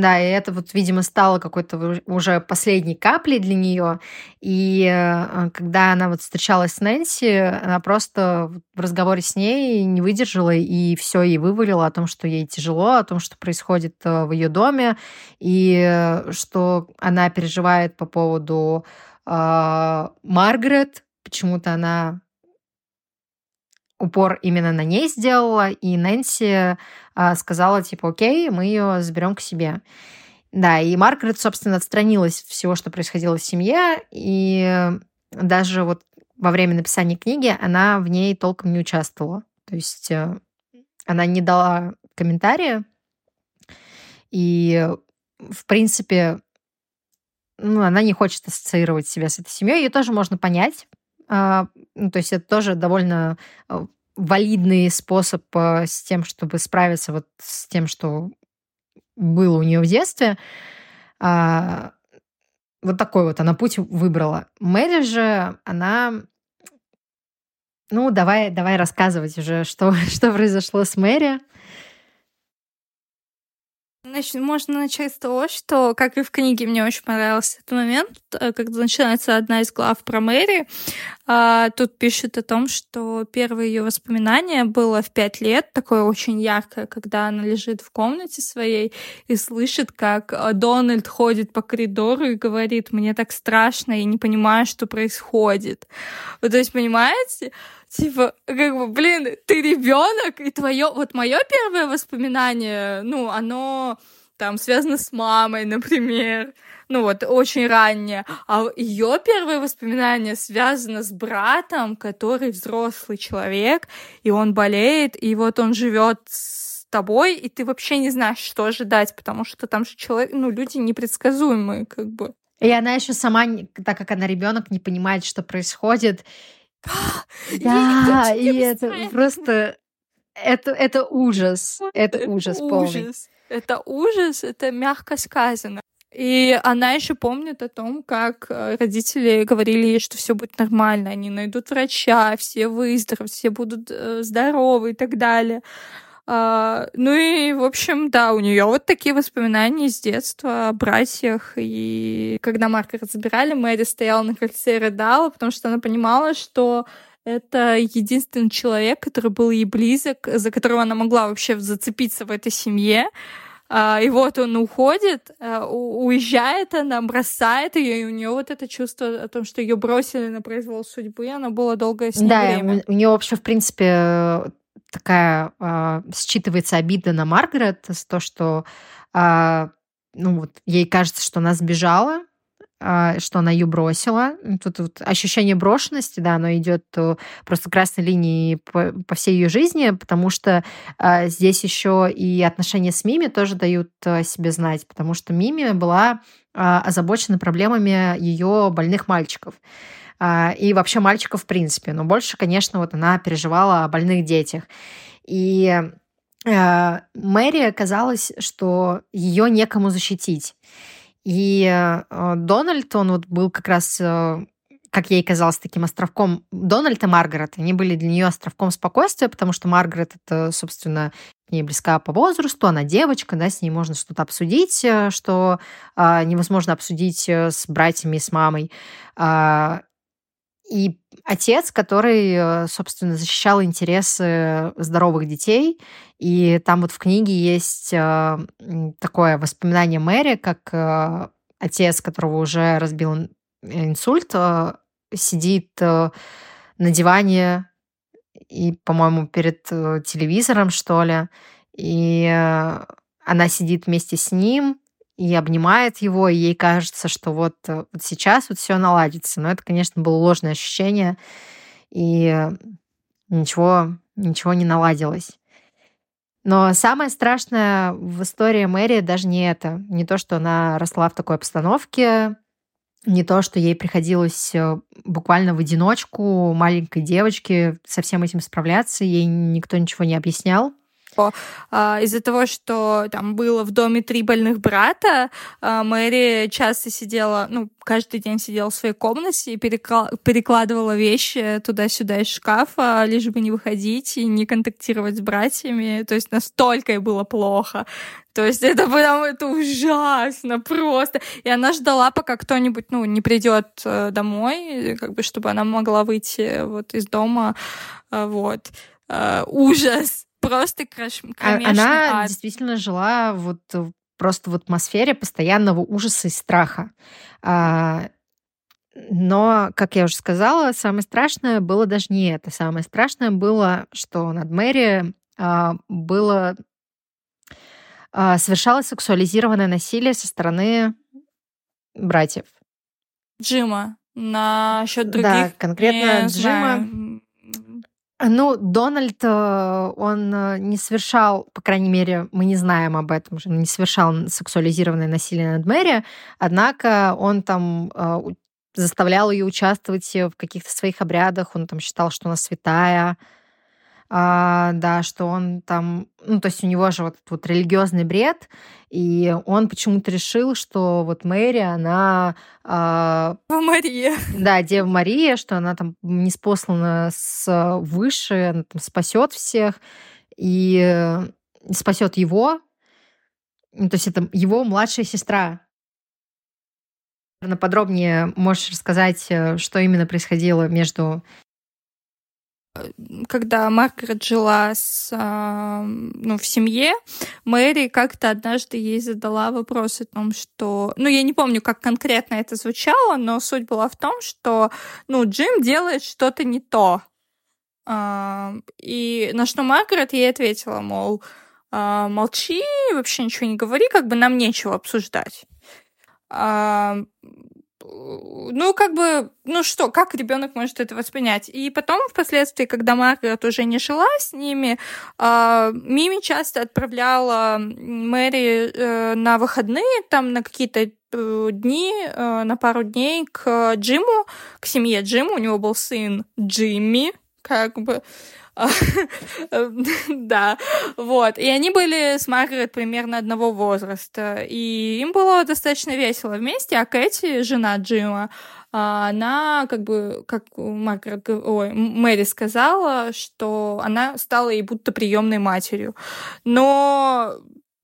да, и это вот, видимо, стало какой-то уже последней каплей для нее. И э, когда она вот встречалась с Нэнси, она просто в разговоре с ней не выдержала и все ей вывалила о том, что ей тяжело, о том, что происходит э, в ее доме, и э, что она переживает по поводу э, Маргарет. Почему-то она упор именно на ней сделала, и Нэнси а, сказала, типа, окей, мы ее заберем к себе. Да, и Маргарет, собственно, отстранилась от всего, что происходило в семье, и даже вот во время написания книги она в ней толком не участвовала. То есть э, она не дала комментария, и, в принципе, ну, она не хочет ассоциировать себя с этой семьей. Ее тоже можно понять, а, ну, то есть это тоже довольно э, валидный способ э, с тем, чтобы справиться вот с тем, что было у нее в детстве. А, вот такой вот она путь выбрала. Мэри же, она... Ну, давай, давай рассказывать уже, что, что произошло с Мэри. Значит, можно начать с того, что, как и в книге, мне очень понравился этот момент, э, когда начинается одна из глав про Мэри. А, тут пишет о том, что первое ее воспоминание было в пять лет, такое очень яркое, когда она лежит в комнате своей и слышит, как э, Дональд ходит по коридору и говорит, мне так страшно, я не понимаю, что происходит. Вот, то есть, понимаете? Типа, как бы, блин, ты ребенок, и твое, вот мое первое воспоминание, ну, оно там связано с мамой, например, ну вот, очень раннее. А ее первое воспоминание связано с братом, который взрослый человек, и он болеет, и вот он живет с тобой, и ты вообще не знаешь, что ожидать, потому что там же человек, ну, люди непредсказуемые, как бы. И она еще сама, так как она ребенок, не понимает, что происходит. Да, и это просто это, это ужас. Это ужас полный. Это ужас, это мягко сказано. И она еще помнит о том, как э, родители говорили ей, что все будет нормально, они найдут врача, все выздоровеют, все будут э, здоровы и так далее. Uh, ну и, в общем, да, у нее вот такие воспоминания с детства о братьях. И когда Маргарет забирали, Мэри стояла на крыльце и рыдала, потому что она понимала, что это единственный человек, который был ей близок, за которого она могла вообще зацепиться в этой семье. Uh, и вот он уходит, uh, уезжает она, бросает ее, и у нее вот это чувство о том, что ее бросили на произвол судьбы, оно было долгое с ней да, время. у нее вообще, в принципе, такая э, считывается обида на Маргарет, с то, что э, ну, вот, ей кажется, что она сбежала, э, что она ее бросила. Тут вот, ощущение брошенности, да, оно идет э, просто красной линией по, по всей ее жизни, потому что э, здесь еще и отношения с Мими тоже дают э, себе знать, потому что Мими была э, озабочена проблемами ее больных мальчиков. А, и вообще мальчиков в принципе. Но больше, конечно, вот она переживала о больных детях. И а, Мэри казалось, что ее некому защитить. И а, Дональд, он вот был как раз как ей казалось, таким островком Дональд и Маргарет. Они были для нее островком спокойствия, потому что Маргарет это, собственно, к ней близка по возрасту, она девочка, да, с ней можно что-то обсудить, э, что э, невозможно обсудить э, с братьями с мамой. И отец, который, э, собственно, защищал интересы здоровых детей. И там вот в книге есть э, такое воспоминание Мэри, как э, отец, которого уже разбил инсульт, сидит на диване и, по-моему, перед телевизором, что ли. И она сидит вместе с ним, и обнимает его, и ей кажется, что вот, э, вот сейчас вот все наладится. Но это, конечно, было ложное ощущение, и ничего, ничего не наладилось. Но самое страшное в истории Мэри даже не это. Не то, что она росла в такой обстановке, не то, что ей приходилось э, буквально в одиночку маленькой девочке со всем этим справляться, ей никто ничего не объяснял что э, из-за того, что там было в доме три больных брата, э, Мэри часто сидела, ну, каждый день сидела в своей комнате и перекладывала вещи туда-сюда из шкафа, лишь бы не выходить и не контактировать с братьями. То есть настолько ей было плохо. То есть это прям это ужасно просто. И она ждала, пока кто-нибудь, ну, не придет э, домой, как бы, чтобы она могла выйти вот из дома. Э, вот. Uh, ужас просто крош... кромешный Она ад. действительно жила вот просто в атмосфере постоянного ужаса и страха. А, но, как я уже сказала, самое страшное было даже не это. Самое страшное было, что над Мэри а, было а, совершалось сексуализированное насилие со стороны братьев. Джима. На счет других. Да, конкретно Джима. Знаю. Ну, Дональд, э, он э, не совершал, по крайней мере, мы не знаем об этом, не совершал сексуализированное насилие над Мэри, однако он там э, заставлял ее участвовать в каких-то своих обрядах, он там считал, что она святая, а, да, что он там, ну, то есть у него же вот этот вот религиозный бред, и он почему-то решил, что вот Мэри, она... А, Мария. Да, Дева Мария, что она там не спослана с выше, она там спасет всех, и спасет его, ну, то есть это его младшая сестра. Подробнее можешь рассказать, э, что именно происходило между когда Маргарет жила с, а, ну, в семье, Мэри как-то однажды ей задала вопрос о том, что... Ну, я не помню, как конкретно это звучало, но суть была в том, что, ну, Джим делает что-то не то. А, и на что Маргарет ей ответила, мол, а, молчи, вообще ничего не говори, как бы нам нечего обсуждать. Ну, как бы, ну что, как ребенок может это воспринять? И потом, впоследствии, когда Маргарет уже не жила с ними, э, Мими часто отправляла Мэри э, на выходные, там, на какие-то э, дни, э, на пару дней к Джиму, к семье Джима. У него был сын Джимми, как бы. Да, вот. И они были с Маргарет примерно одного возраста. И им было достаточно весело вместе, а Кэти, жена Джима, она как бы, как Маргарет, ой, Мэри сказала, что она стала ей будто приемной матерью. Но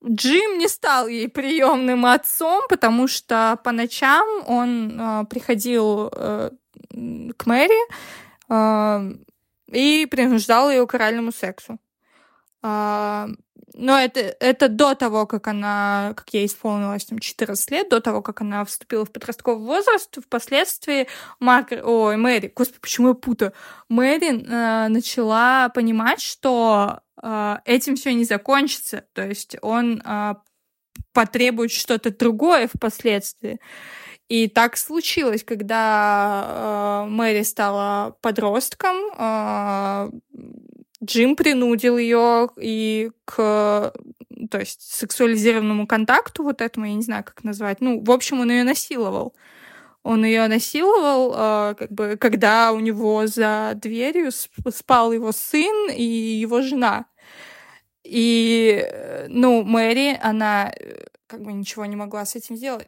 Джим не стал ей приемным отцом, потому что по ночам он э, приходил э, к Мэри, э, и принуждал ее к оральному сексу. А, но это, это до того, как она, как ей исполнилось там 14 лет, до того, как она вступила в подростковый возраст, впоследствии Марк, ой, Мэри, господи, почему я путаю? Мэри э, начала понимать, что э, этим все не закончится, то есть он э, потребует что-то другое впоследствии. И так случилось, когда э, Мэри стала подростком, э, Джим принудил ее и к то есть сексуализированному контакту, вот этому, я не знаю, как назвать. Ну, в общем, он ее насиловал. Он ее насиловал, э, как бы, когда у него за дверью спал его сын и его жена. И, э, ну, Мэри, она э, как бы ничего не могла с этим сделать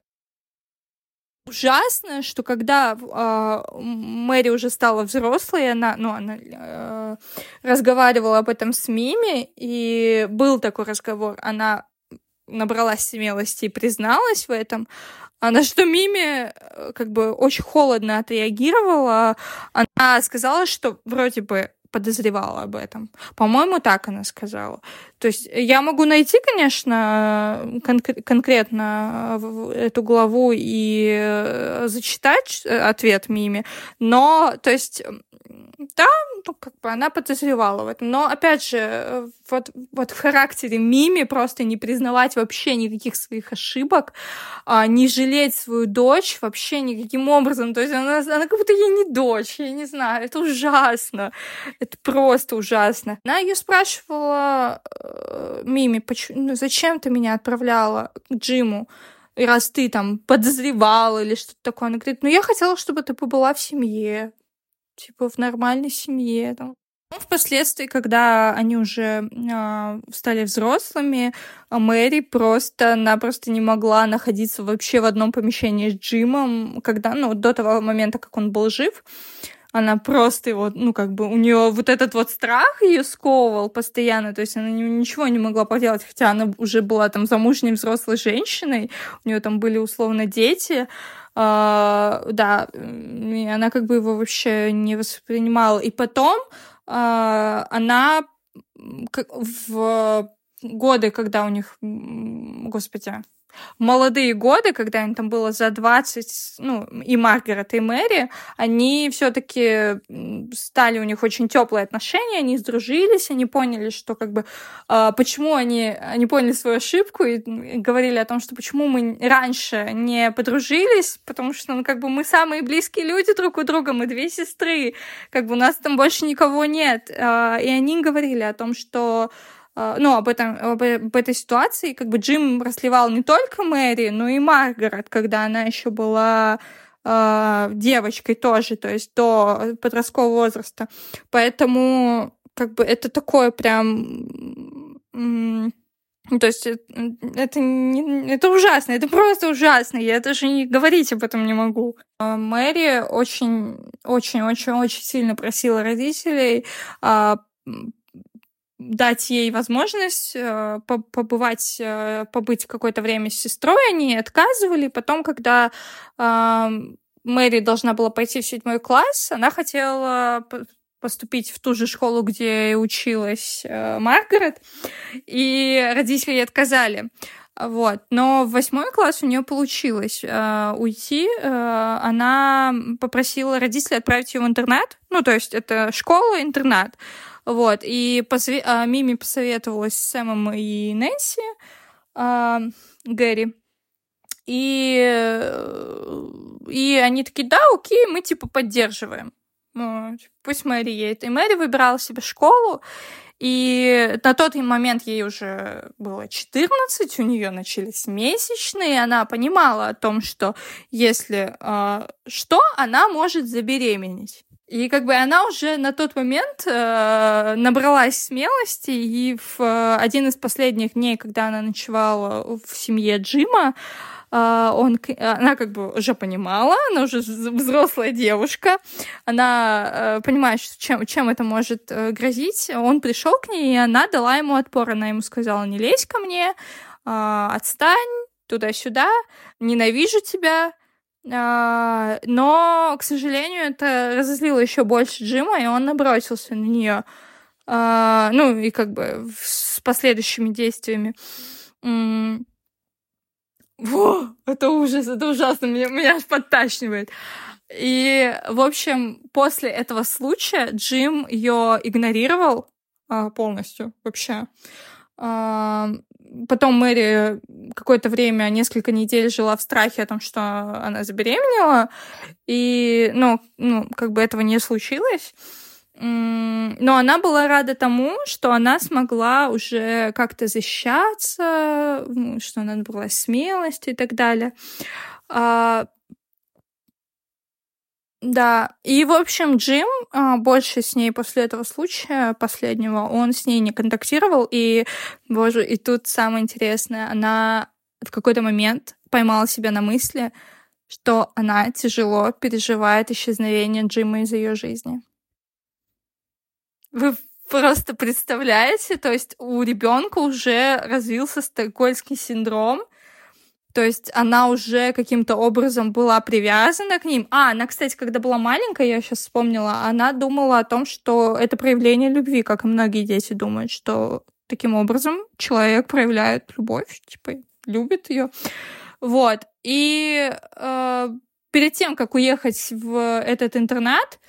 ужасно, что когда э, Мэри уже стала взрослой, она, ну, она э, разговаривала об этом с Мими, и был такой разговор, она набралась смелости и призналась в этом, а на что Мими э, как бы очень холодно отреагировала. Она сказала, что вроде бы подозревала об этом. По-моему, так она сказала. То есть я могу найти, конечно, кон- конкретно эту главу и э, зачитать э, ответ Мими, но, то есть, да, ну, как бы она подозревала в этом. Но, опять же, вот, вот в характере Мими просто не признавать вообще никаких своих ошибок, а, не жалеть свою дочь вообще никаким образом. То есть она, она как будто ей не дочь, я не знаю, это ужасно. Это просто ужасно. Она ее спрашивала, э, Мими, почему, ну, зачем ты меня отправляла к Джиму? Раз ты там подозревала или что-то такое, она говорит, ну я хотела, чтобы ты побыла в семье, типа в нормальной семье. Там. Ну, впоследствии, когда они уже э, стали взрослыми, Мэри просто-напросто не могла находиться вообще в одном помещении с Джимом, когда, ну, до того момента, как он был жив, она просто его, ну, как бы, у нее вот этот вот страх ее сковывал постоянно, то есть она ничего не могла поделать, хотя она уже была там замужней взрослой женщиной, у нее там были условно дети, да, и она как бы его вообще не воспринимала. И потом uh, она в годы, когда у них, господи, молодые годы, когда им там было за 20, ну, и Маргарет, и Мэри, они все таки стали, у них очень теплые отношения, они сдружились, они поняли, что как бы, э, почему они, они поняли свою ошибку и говорили о том, что почему мы раньше не подружились, потому что, ну, как бы мы самые близкие люди друг у друга, мы две сестры, как бы у нас там больше никого нет. Э, и они говорили о том, что а, ну, об, этом, об, об этой ситуации, как бы Джим расливал не только Мэри, но и Маргарет, когда она еще была э, девочкой тоже, то есть до подросткового возраста. Поэтому как бы это такое прям... То есть э, это, не, это ужасно, это просто ужасно. Я даже не говорить об этом не могу. А, Мэри очень, очень, очень, очень сильно просила родителей дать ей возможность э, побывать, э, побыть какое-то время с сестрой, они отказывали. Потом, когда э, Мэри должна была пойти в седьмой класс, она хотела поступить в ту же школу, где училась э, Маргарет, и родители ей отказали. Вот. Но в восьмой класс у нее получилось э, уйти. Э, она попросила родителей отправить ее в интернат. Ну, то есть это школа, интернат. Вот. И посве... э, Мими посоветовалась с Сэмом и Нэнси, э, Гэри. И, э, и они такие, да, окей, мы типа поддерживаем. Ну, пусть Мэри едет. И Мэри выбирала себе школу, и на тот момент ей уже было 14, у нее начались месячные, она понимала о том, что если э, что, она может забеременеть. И как бы она уже на тот момент э, набралась смелости, и в э, один из последних дней, когда она ночевала в семье Джима, а, он, она как бы уже понимала, она уже взрослая девушка, она э, понимает, чем, чем это может э, грозить. Он пришел к ней, и она дала ему отпор. Она ему сказала, не лезь ко мне, а, отстань туда-сюда, ненавижу тебя. А, но, к сожалению, это разозлило еще больше Джима, и он набросился на нее. Ну, и как бы с последующими действиями. Во, это ужас, это ужасно, меня, меня аж подташнивает. И, в общем, после этого случая Джим ее игнорировал а, полностью вообще. А, потом Мэри какое-то время, несколько недель жила в страхе о том, что она забеременела, и, ну, ну как бы этого не случилось. Но она была рада тому, что она смогла уже как-то защищаться, что она набралась смелости и так далее. Да, и, в общем, Джим а, больше с ней после этого случая последнего, он с ней не контактировал, и, боже, и тут самое интересное, она в какой-то момент поймала себя на мысли, что она тяжело переживает исчезновение Джима из ее жизни. Вы просто представляете, то есть у ребенка уже развился стокгольмский синдром, то есть она уже каким-то образом была привязана к ним. А, она, кстати, когда была маленькая, я сейчас вспомнила, она думала о том, что это проявление любви, как и многие дети думают, что таким образом человек проявляет любовь, типа любит ее. Вот. И э, перед тем, как уехать в этот интернат,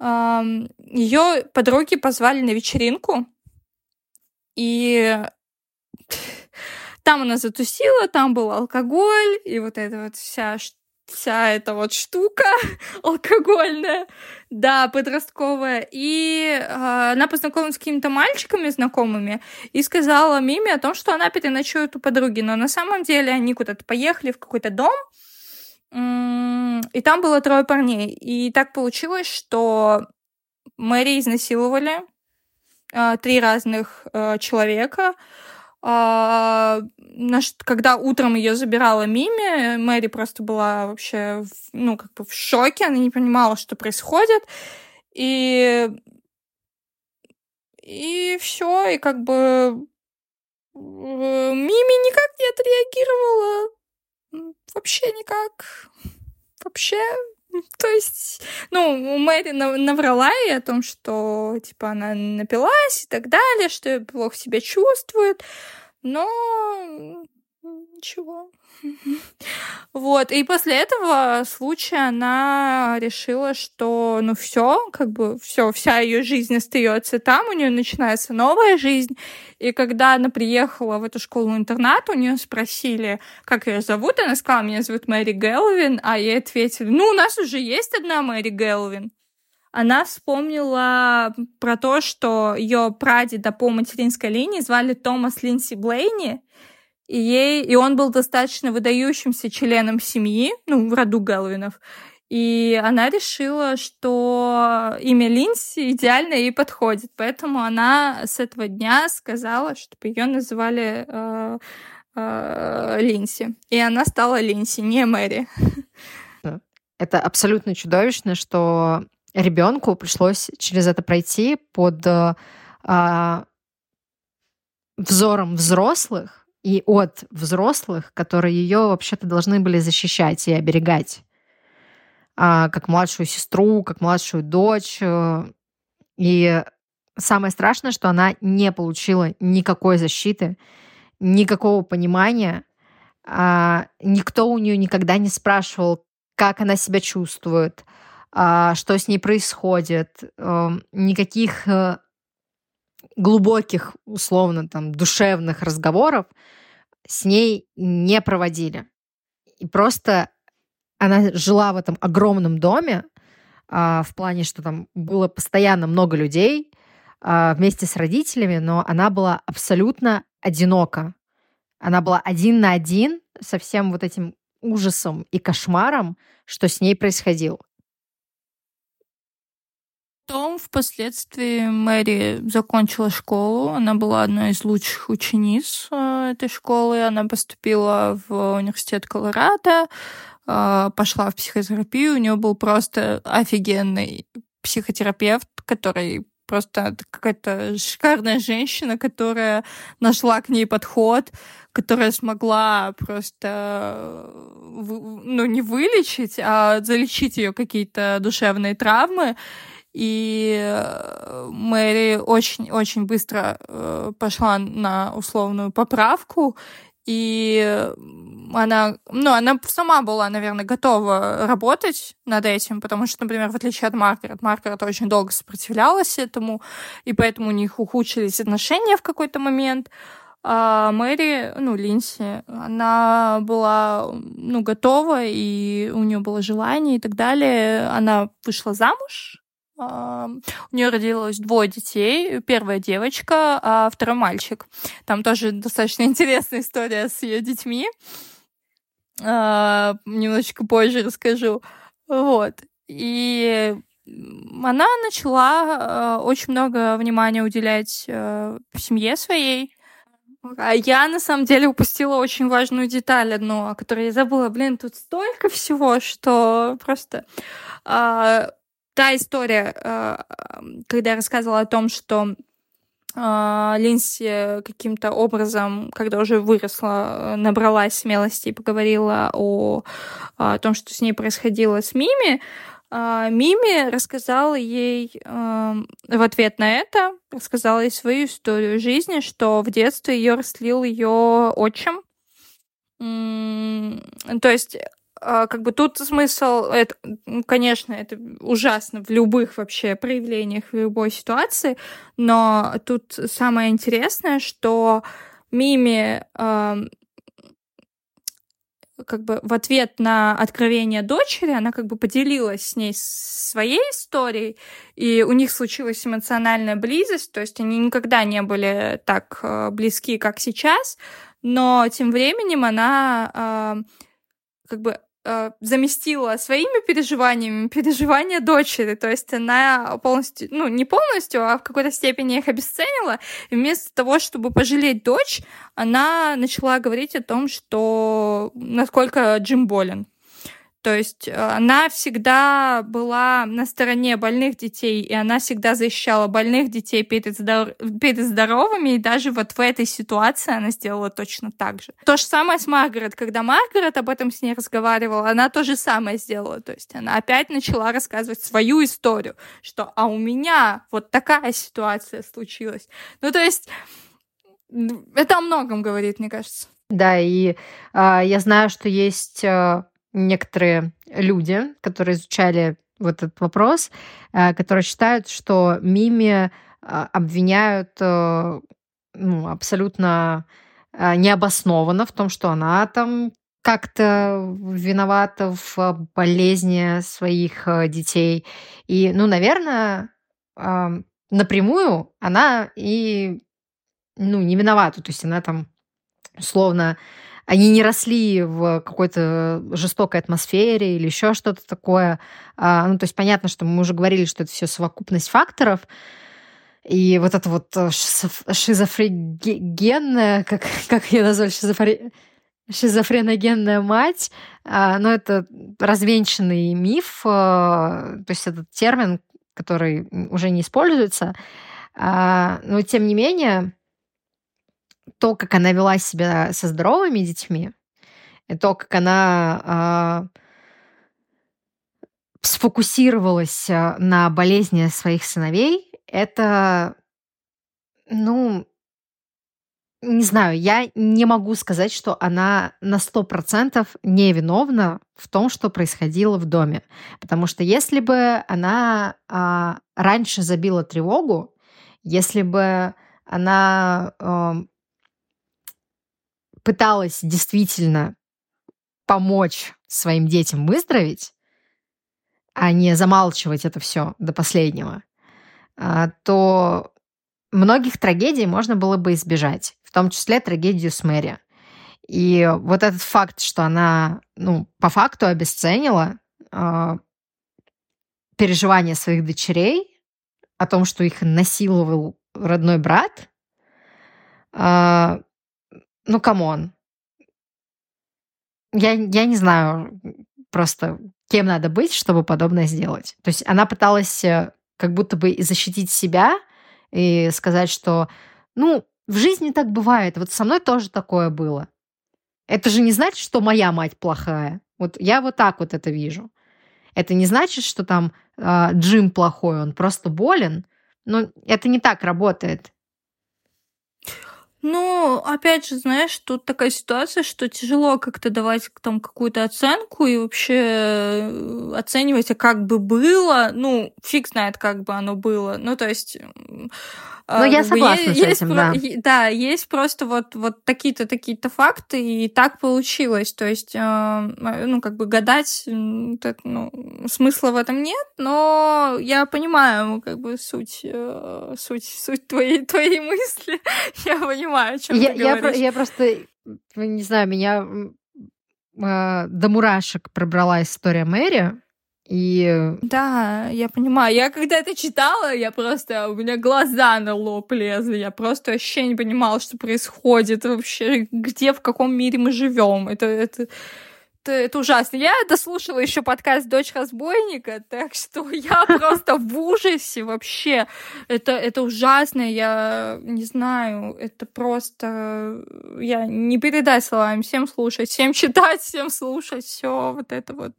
ее подруги позвали на вечеринку, и там она затусила, там был алкоголь, и вот эта вот вся вся эта вот штука алкогольная, да, подростковая. И э, она познакомилась с какими-то мальчиками знакомыми и сказала Миме о том, что она переночует у подруги. Но на самом деле они куда-то поехали в какой-то дом, и там было трое парней. И так получилось, что Мэри изнасиловали э, три разных э, человека. Э, когда утром ее забирала Мими, Мэри просто была вообще, ну, как бы в шоке, она не понимала, что происходит. И и все, и как бы э, Мими никак не отреагировала вообще никак. Вообще. То есть, ну, Мэри наврала ей о том, что, типа, она напилась и так далее, что плохо себя чувствует. Но ничего. Вот. И после этого случая она решила, что ну все, как бы все, вся ее жизнь остается там, у нее начинается новая жизнь. И когда она приехала в эту школу-интернат, у нее спросили, как ее зовут. Она сказала, меня зовут Мэри Гелвин, а ей ответили, ну, у нас уже есть одна Мэри Гелвин она вспомнила про то, что ее прадеда по материнской линии звали Томас Линси Блейни, и, ей, и он был достаточно выдающимся членом семьи, ну, в роду Гэлвинов. И она решила, что имя Линси идеально ей подходит. Поэтому она с этого дня сказала, чтобы ее называли э, э, Линси. И она стала Линси, не Мэри. Это абсолютно чудовищно, что ребенку пришлось через это пройти под э, взором взрослых, и от взрослых, которые ее вообще-то должны были защищать и оберегать, а, как младшую сестру, как младшую дочь. Э, и самое страшное, что она не получила никакой защиты, никакого понимания. А, никто у нее никогда не спрашивал, как она себя чувствует, а, что с ней происходит. А, никаких а, глубоких, условно, там, душевных разговоров с ней не проводили. И просто она жила в этом огромном доме, а, в плане, что там было постоянно много людей а, вместе с родителями, но она была абсолютно одинока. Она была один на один со всем вот этим ужасом и кошмаром, что с ней происходило. Потом впоследствии Мэри закончила школу. Она была одной из лучших учениц э, этой школы. Она поступила в университет Колорадо, э, пошла в психотерапию. У нее был просто офигенный психотерапевт, который просто какая-то шикарная женщина, которая нашла к ней подход, которая смогла просто ну, не вылечить, а залечить ее какие-то душевные травмы. И э, Мэри очень-очень быстро э, пошла на условную поправку, и она, ну, она сама была, наверное, готова работать над этим, потому что, например, в отличие от Маргарет, Маргарет очень долго сопротивлялась этому, и поэтому у них ухудшились отношения в какой-то момент. А Мэри, ну, Линси, она была, ну, готова, и у нее было желание и так далее. Она вышла замуж, у нее родилось двое детей. Первая девочка, а второй мальчик. Там тоже достаточно интересная история с ее детьми. А, немножечко позже расскажу. Вот. И она начала а, очень много внимания уделять а, семье своей. А я, на самом деле, упустила очень важную деталь одну, о которой я забыла. Блин, тут столько всего, что просто та история, э, когда я рассказывала о том, что э, Линси каким-то образом, когда уже выросла, набралась смелости и поговорила о, о том, что с ней происходило с Мими, э, Мими рассказала ей в ответ на это, рассказала ей свою историю жизни, что в детстве ее растлил ее отчим. То есть как бы тут смысл, это, конечно, это ужасно в любых вообще проявлениях, в любой ситуации, но тут самое интересное, что Мими как бы в ответ на откровение дочери, она как бы поделилась с ней своей историей, и у них случилась эмоциональная близость, то есть они никогда не были так э, близки, как сейчас, но тем временем она как бы э, заместила своими переживаниями переживания дочери. То есть она полностью, ну, не полностью, а в какой-то степени их обесценила. И вместо того, чтобы пожалеть дочь, она начала говорить о том, что насколько Джим болен. То есть э, она всегда была на стороне больных детей, и она всегда защищала больных детей перед, здоров... перед здоровыми, и даже вот в этой ситуации она сделала точно так же. То же самое с Маргарет. Когда Маргарет об этом с ней разговаривала, она то же самое сделала. То есть она опять начала рассказывать свою историю, что «а у меня вот такая ситуация случилась». Ну, то есть это о многом говорит, мне кажется. Да, и э, я знаю, что есть э, некоторые люди, которые изучали вот этот вопрос, э, которые считают, что Мими а, обвиняют э, ну, абсолютно э, необоснованно в том, что она там как-то виновата в болезни своих детей. И, ну, наверное, напрямую она и ну, не виновата. То есть она там условно они не росли в какой-то жестокой атмосфере или еще что-то такое. А, ну, то есть понятно, что мы уже говорили, что это все совокупность факторов. И вот это вот э, шизофреногенная, как, как ее назвали, шизофре... шизофреногенная мать, а, ну, это развенчанный миф, а, то есть этот термин, который уже не используется. Но тем не менее, то, как она вела себя со здоровыми детьми, и то, как она э, сфокусировалась а, на болезни своих сыновей, это, ну, не знаю, я не могу сказать, что она на 100% невиновна в том, что происходило в доме. Потому что если бы она а, раньше забила тревогу, если бы она а, пыталась действительно помочь своим детям выздороветь, а не замалчивать это все до последнего, а, то многих трагедий можно было бы избежать, в том числе трагедию с Мэри. И вот этот факт, что она, ну, по факту обесценила э, переживания своих дочерей о том, что их насиловал родной брат, э, ну, come on. Я, я не знаю просто, кем надо быть, чтобы подобное сделать. То есть она пыталась э, как будто бы защитить себя и сказать, что, ну, в жизни так бывает. Вот со мной тоже такое было. Это же не значит, что моя мать плохая. Вот я вот так вот это вижу. Это не значит, что там э, Джим плохой, он просто болен. Но это не так работает. Ну, опять же, знаешь, тут такая ситуация, что тяжело как-то давать там какую-то оценку и вообще э, оценивать, а как бы было. Ну, фиг знает, как бы оно было. Ну, то есть ну, я согласна есть, с этим, да. Да, есть просто вот, вот такие-то, такие-то факты, и так получилось. То есть, э, ну, как бы гадать, ну, смысла в этом нет, но я понимаю, как бы, суть, э, суть, суть твоей, твоей мысли. я понимаю, о чем я, ты я, говоришь. Я просто, не знаю, меня э, до мурашек пробрала история Мэри, и... Да, я понимаю. Я когда это читала, я просто... У меня глаза на лоб лезли. Я просто вообще не понимала, что происходит вообще, где, в каком мире мы живем. Это, это, это, ужасно. Я дослушала еще подкаст «Дочь разбойника», так что я просто в ужасе вообще. Это, это ужасно, я не знаю, это просто... Я не передать словами. Всем слушать, всем читать, всем слушать, все вот это вот.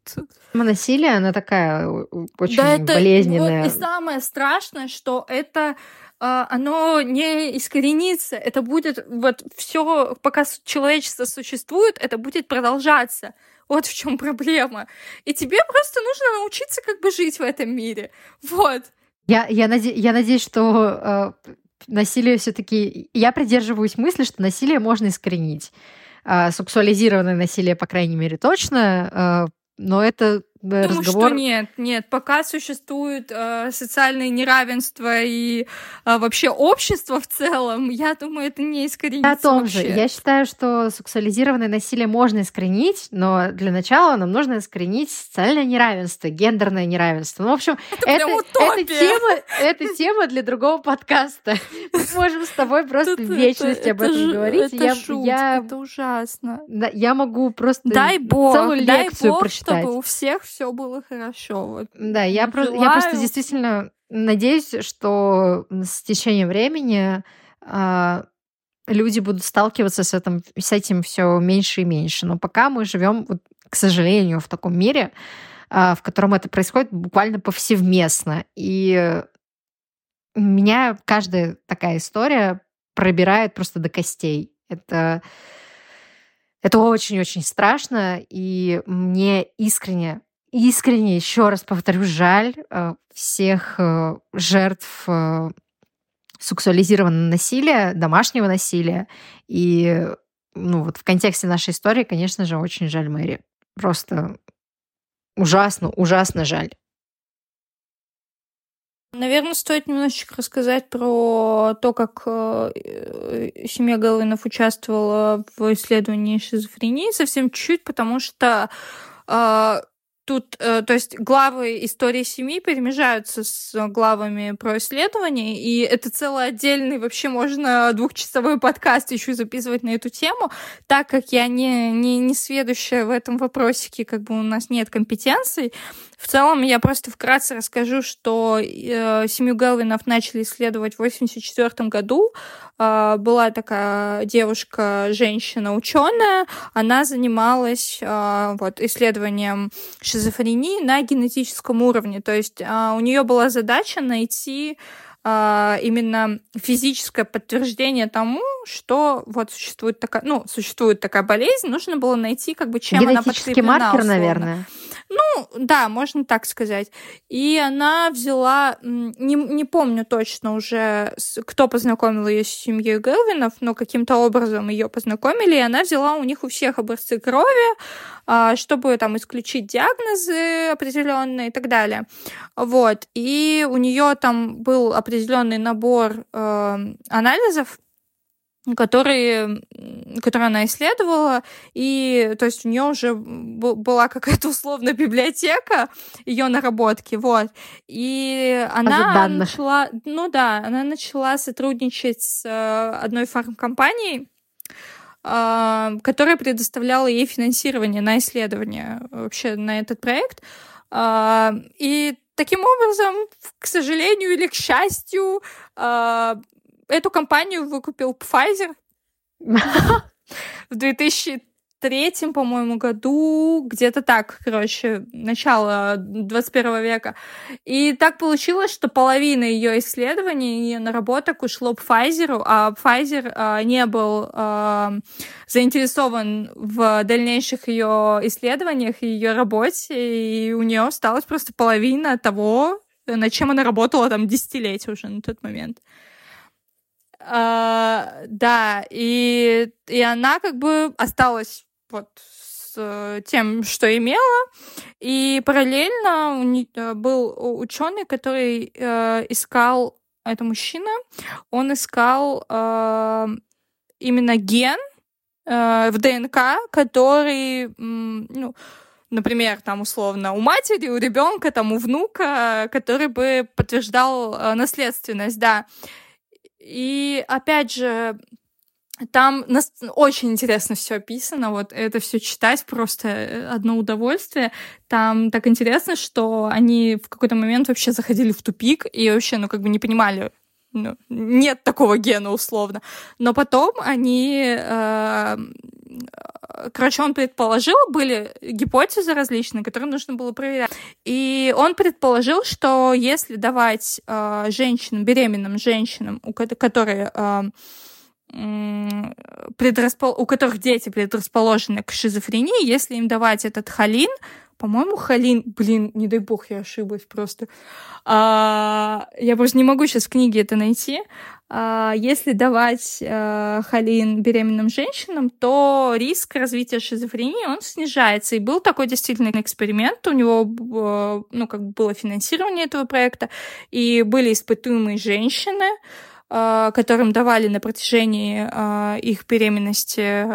Насилие, она такая очень да, это, болезненная. Вот, и самое страшное, что это оно не искоренится. Это будет вот все, пока человечество существует, это будет продолжаться. Вот в чем проблема. И тебе просто нужно научиться как бы жить в этом мире. Вот. Я, я, наде, я надеюсь, что э, насилие все-таки... Я придерживаюсь мысли, что насилие можно искоренить. Э, сексуализированное насилие, по крайней мере, точно. Э, но это Думаю, разговор... что нет, нет, пока существует э, социальное неравенство и э, вообще общество в целом, я думаю, это не искоренится О том вообще. же, я считаю, что сексуализированное насилие можно искоренить, но для начала нам нужно искоренить социальное неравенство, гендерное неравенство. Ну, в общем, это, это, это, тема, это тема для другого подкаста. Мы можем с тобой просто в вечности об этом говорить. Это жуть, это ужасно. Я могу просто целую лекцию прочитать. чтобы у всех все было хорошо. Вот. Да, я, про, я просто действительно надеюсь, что с течением времени э, люди будут сталкиваться с этим, с этим все меньше и меньше. Но пока мы живем, вот, к сожалению, в таком мире, э, в котором это происходит буквально повсеместно. И меня каждая такая история пробирает просто до костей. Это это очень-очень страшно, и мне искренне искренне, еще раз повторю, жаль э, всех э, жертв э, сексуализированного насилия, домашнего насилия. И ну, вот в контексте нашей истории, конечно же, очень жаль Мэри. Просто ужасно, ужасно жаль. Наверное, стоит немножечко рассказать про то, как семья Галвинов участвовала в исследовании шизофрении совсем чуть, потому что Тут, э, то есть, главы истории семьи перемежаются с главами про исследования, и это целый отдельный, вообще можно двухчасовой подкаст еще записывать на эту тему, так как я не, не, не сведущая в этом вопросике, как бы у нас нет компетенций. В целом, я просто вкратце расскажу, что э, семью Гелвинов начали исследовать в 1984 году. Э, была такая девушка, женщина, ученая, она занималась э, вот, исследованием шизофрении на генетическом уровне. То есть э, у нее была задача найти э, именно физическое подтверждение тому, что вот существует такая, ну, существует такая болезнь, нужно было найти, как бы, чем она подкреплена. маркер, условно. наверное. Ну, да, можно так сказать. И она взяла, не, не помню точно уже, кто познакомил ее с семьей Гелвинов, но каким-то образом ее познакомили, и она взяла у них у всех образцы крови, а, чтобы там исключить диагнозы определенные и так далее. Вот. И у нее там был определенный набор э, анализов, которые, которые она исследовала, и то есть у нее уже была какая-то условная библиотека ее наработки, вот, и она начала, ну да, она начала сотрудничать с э, одной фармкомпанией, а, которая предоставляла ей финансирование на исследование вообще на этот проект, а, и таким образом, к сожалению или к счастью, а, эту компанию выкупил Pfizer в 2003, по-моему, году, где-то так, короче, начало 21 века. И так получилось, что половина ее исследований, ее наработок ушло Pfizer, а Pfizer а, не был а, заинтересован в дальнейших ее исследованиях и ее работе, и у нее осталась просто половина того, над чем она работала там десятилетия уже на тот момент. А, да, и, и она как бы осталась вот с тем, что имела, и параллельно э, был ученый, который э, искал, это мужчина, он искал э, именно ген э, в ДНК, который, ну, например, там условно у матери, у ребенка, там у внука, который бы подтверждал э, наследственность, да. И опять же, там очень интересно все описано, вот это все читать просто э, одно удовольствие. Там так интересно, что они в какой-то момент вообще заходили в тупик и вообще, ну, как бы не понимали, ну, нет такого гена условно. Но потом они э, короче, он предположил, были гипотезы различные, которые нужно было проверять. И он предположил, что если давать э, женщинам, беременным женщинам, у которые э, предраспол... у которых дети предрасположены к шизофрении, если им давать этот холин, по-моему, холин, блин, не дай бог, я ошиблась просто. А, я просто не могу сейчас в книге это найти. А, если давать а, холин беременным женщинам, то риск развития шизофрении, он снижается. И был такой действительно эксперимент, у него а, ну, как бы было финансирование этого проекта, и были испытуемые женщины, которым давали на протяжении их беременности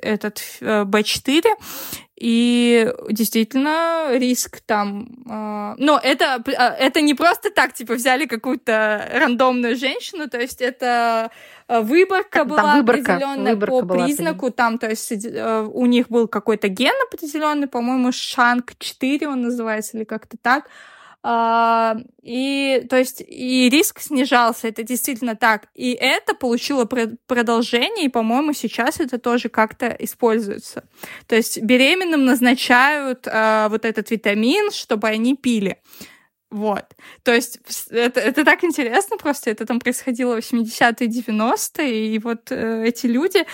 этот B4, и действительно риск там... Э, но это, это не просто так, типа, взяли какую-то рандомную женщину, то есть это выборка там была выборка, определенная выборка по была признаку, там, то есть э, у них был какой-то ген определенный, по-моему, Шанг 4 он называется, или как-то так, и, то есть, и риск снижался, это действительно так. И это получило продолжение, и, по-моему, сейчас это тоже как-то используется. То есть беременным назначают а, вот этот витамин, чтобы они пили. Вот. То есть это, это так интересно просто. Это там происходило в 80-е, 90-е, и вот э, эти люди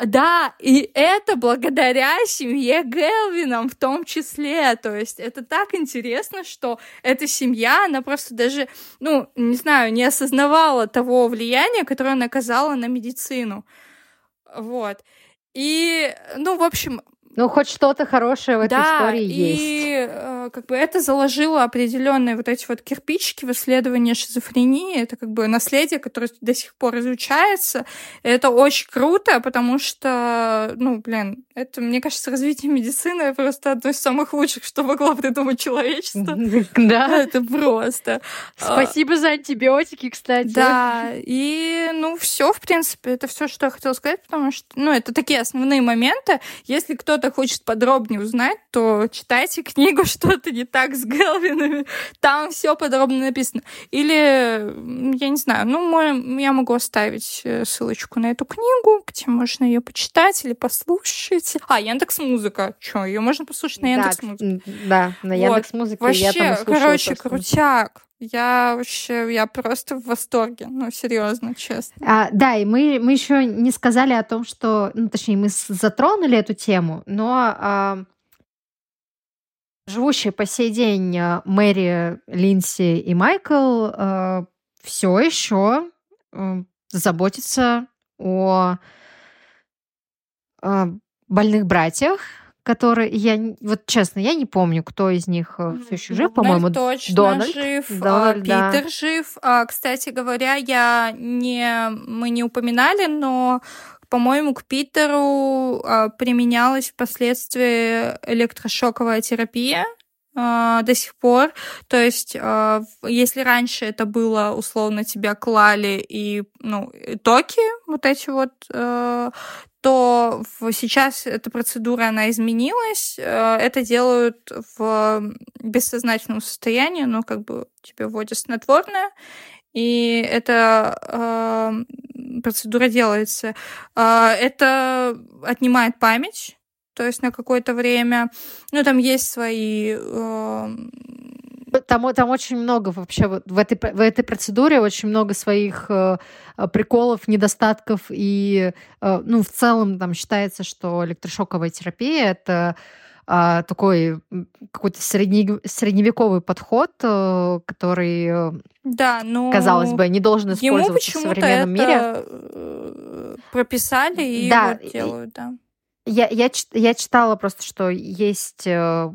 да, и это благодаря семье Гелвинам в том числе. То есть это так интересно, что эта семья, она просто даже, ну, не знаю, не осознавала того влияния, которое она оказала на медицину. Вот. И, ну, в общем, ну, хоть что-то хорошее в этой да, истории и, есть. И э, как бы это заложило определенные вот эти вот кирпичики в исследовании шизофрении. Это как бы наследие, которое до сих пор изучается. И это очень круто, потому что, ну, блин, это, мне кажется, развитие медицины просто одно из самых лучших, что могло придумать человечество. Да. Это просто. Спасибо за антибиотики, кстати. Да, и, ну, все, в принципе, это все, что я хотела сказать, потому что, ну, это такие основные моменты. Если кто-то хочет подробнее узнать, то читайте книгу «Что что-то не так с Гелвинами. Там все подробно написано. Или, я не знаю, ну, я могу оставить э, ссылочку на эту книгу, где можно ее почитать или послушать. А, Яндекс Музыка. Че, ее можно послушать на Яндекс Музыке? Да, на Яндекс Музыке. Вообще, я там короче, крутяк. Я вообще, я просто в восторге, ну, серьезно, честно. А, да, и мы, мы еще не сказали о том, что, ну, точнее, мы затронули эту тему, но а, живущие по сей день а, Мэри, Линси и Майкл а, все еще а, заботятся о а, больных братьях, который я вот честно я не помню, кто из них э, все еще жив, по-моему, точно Дональд, жив, Дональд, а, Питер да. жив. А, кстати говоря, я не мы не упоминали, но по-моему, к Питеру а, применялась впоследствии электрошоковая терапия до сих пор. То есть, если раньше это было, условно, тебя клали и, ну, токи, вот эти вот, а, то сейчас эта процедура, она изменилась. Э, это делают в бессознательном состоянии, но как бы тебе вводят снотворное, и эта э, процедура делается. Э, это отнимает память, то есть на какое-то время. Ну, там есть свои э, там, там очень много вообще вот в этой, в этой процедуре очень много своих э, приколов, недостатков и э, ну в целом там считается, что электрошоковая терапия это э, такой какой-то средне, средневековый подход, э, который э, да, но казалось бы не должен использоваться в современном это мире. Э, прописали и да, вот делают, да. Я, я, я читала просто, что есть э,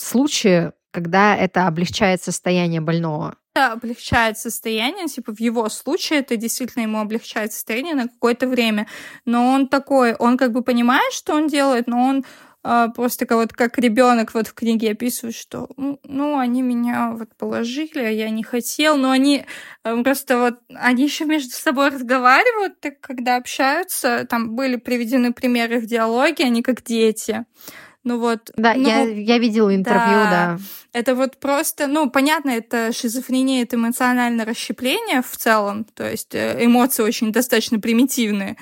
случаи, когда это облегчает состояние больного. Это облегчает состояние, типа в его случае это действительно ему облегчает состояние на какое-то время. Но он такой, он как бы понимает, что он делает, но он э, просто как, вот, как ребенок вот в книге описывает, что ну, они меня вот положили, а я не хотел, но они э, просто вот, они еще между собой разговаривают, так, когда общаются, там были приведены примеры в диалоге, они как дети. Ну вот. Да, ну, я, я видела интервью, да. да. Это вот просто, ну, понятно, это шизофрения, это эмоциональное расщепление в целом, то есть э, эмоции очень достаточно примитивные.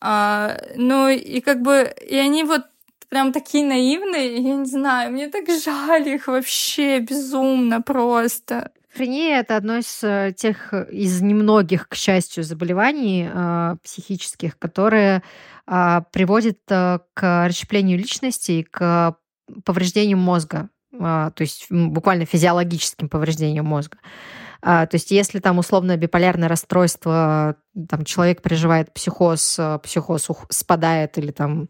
А, ну, и как бы, и они вот прям такие наивные, я не знаю, мне так жаль их вообще безумно просто. Шизофрения — это одно из э, тех, из немногих, к счастью, заболеваний э, психических, которые э, приводят э, к расщеплению личности и к повреждению мозга, э, то есть буквально физиологическим повреждением мозга. А, то есть если там условно биполярное расстройство, там человек переживает психоз, э, психоз спадает или там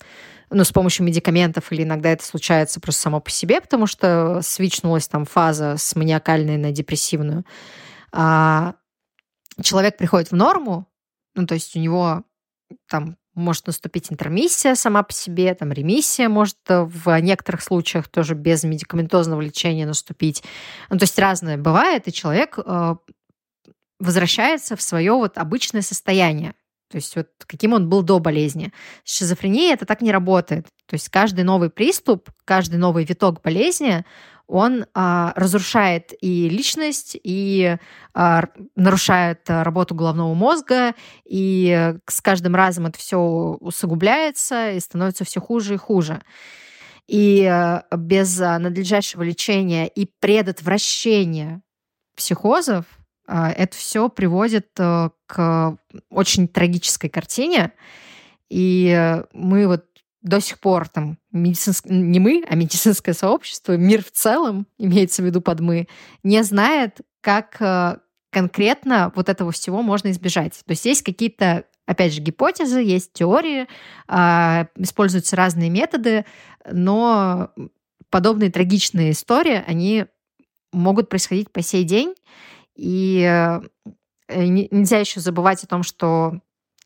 ну, с помощью медикаментов, или иногда это случается просто само по себе, потому что свичнулась там фаза с маниакальной на депрессивную. А человек приходит в норму, ну, то есть у него там может наступить интермиссия сама по себе, там ремиссия может э, в некоторых случаях тоже без медикаментозного лечения наступить. Ну, то есть разное бывает, и человек э, возвращается в свое вот обычное состояние. То есть вот каким он был до болезни. С шизофренией это так не работает. То есть каждый новый приступ, каждый новый виток болезни, он а, разрушает и личность, и а, нарушает работу головного мозга, и с каждым разом это все усугубляется и становится все хуже и хуже. И а, без надлежащего лечения и предотвращения психозов а, это все приводит э, к очень трагической картине. И мы вот до сих пор там медицинск... не мы, а медицинское сообщество, мир в целом, имеется в виду под мы, не знает, как э, конкретно вот этого всего можно избежать. То есть есть какие-то, опять же, гипотезы, есть теории, а, используются разные методы, но подобные трагичные истории, они могут происходить по сей день. И э, нельзя еще забывать о том, что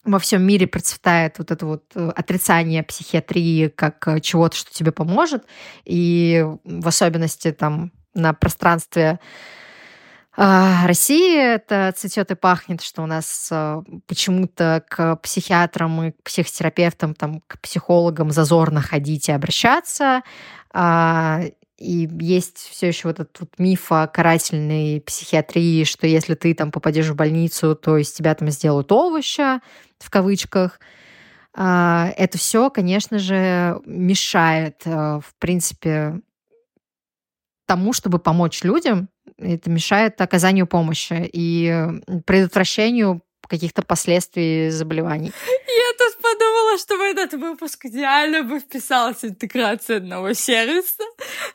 во всем мире процветает вот это вот э, отрицание психиатрии как э, чего-то, что тебе поможет. И в особенности там на пространстве а, России это цветет и пахнет, что у нас почему-то к психиатрам и к психотерапевтам, там, к психологам зазорно ходить и обращаться. И есть все еще вот этот вот миф о карательной психиатрии, что если ты там попадешь в больницу, то из тебя там сделают овоща, в кавычках. А, это все, конечно же, мешает, э, в принципе, тому, чтобы помочь людям. Это мешает оказанию помощи и предотвращению каких-то последствий заболеваний. Я тут подумала, что в этот выпуск идеально бы вписалась интеграция одного сервиса.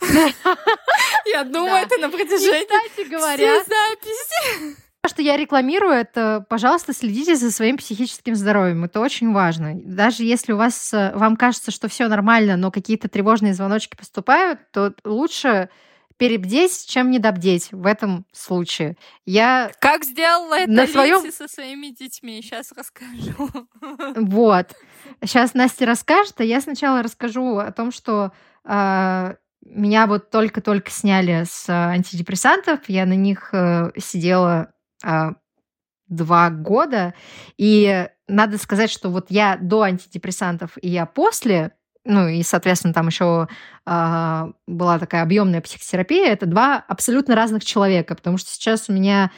Я думаю, это на протяжении говоря, записи. что я рекламирую, это, пожалуйста, следите за своим психическим здоровьем. Это очень важно. Даже если у вас, э, вам кажется, что все нормально, но какие-то тревожные звоночки поступают, то лучше перебдеть, чем недобдеть в этом случае. Я как сделала это на своем со своими детьми, сейчас расскажу. Вот. Сейчас Настя расскажет, а я сначала расскажу о том, что э, меня вот только-только сняли с антидепрессантов, я на них э, сидела э, два года, и надо сказать, что вот я до антидепрессантов и я после ну и, соответственно, там еще э, была такая объемная психотерапия. Это два абсолютно разных человека, потому что сейчас у меня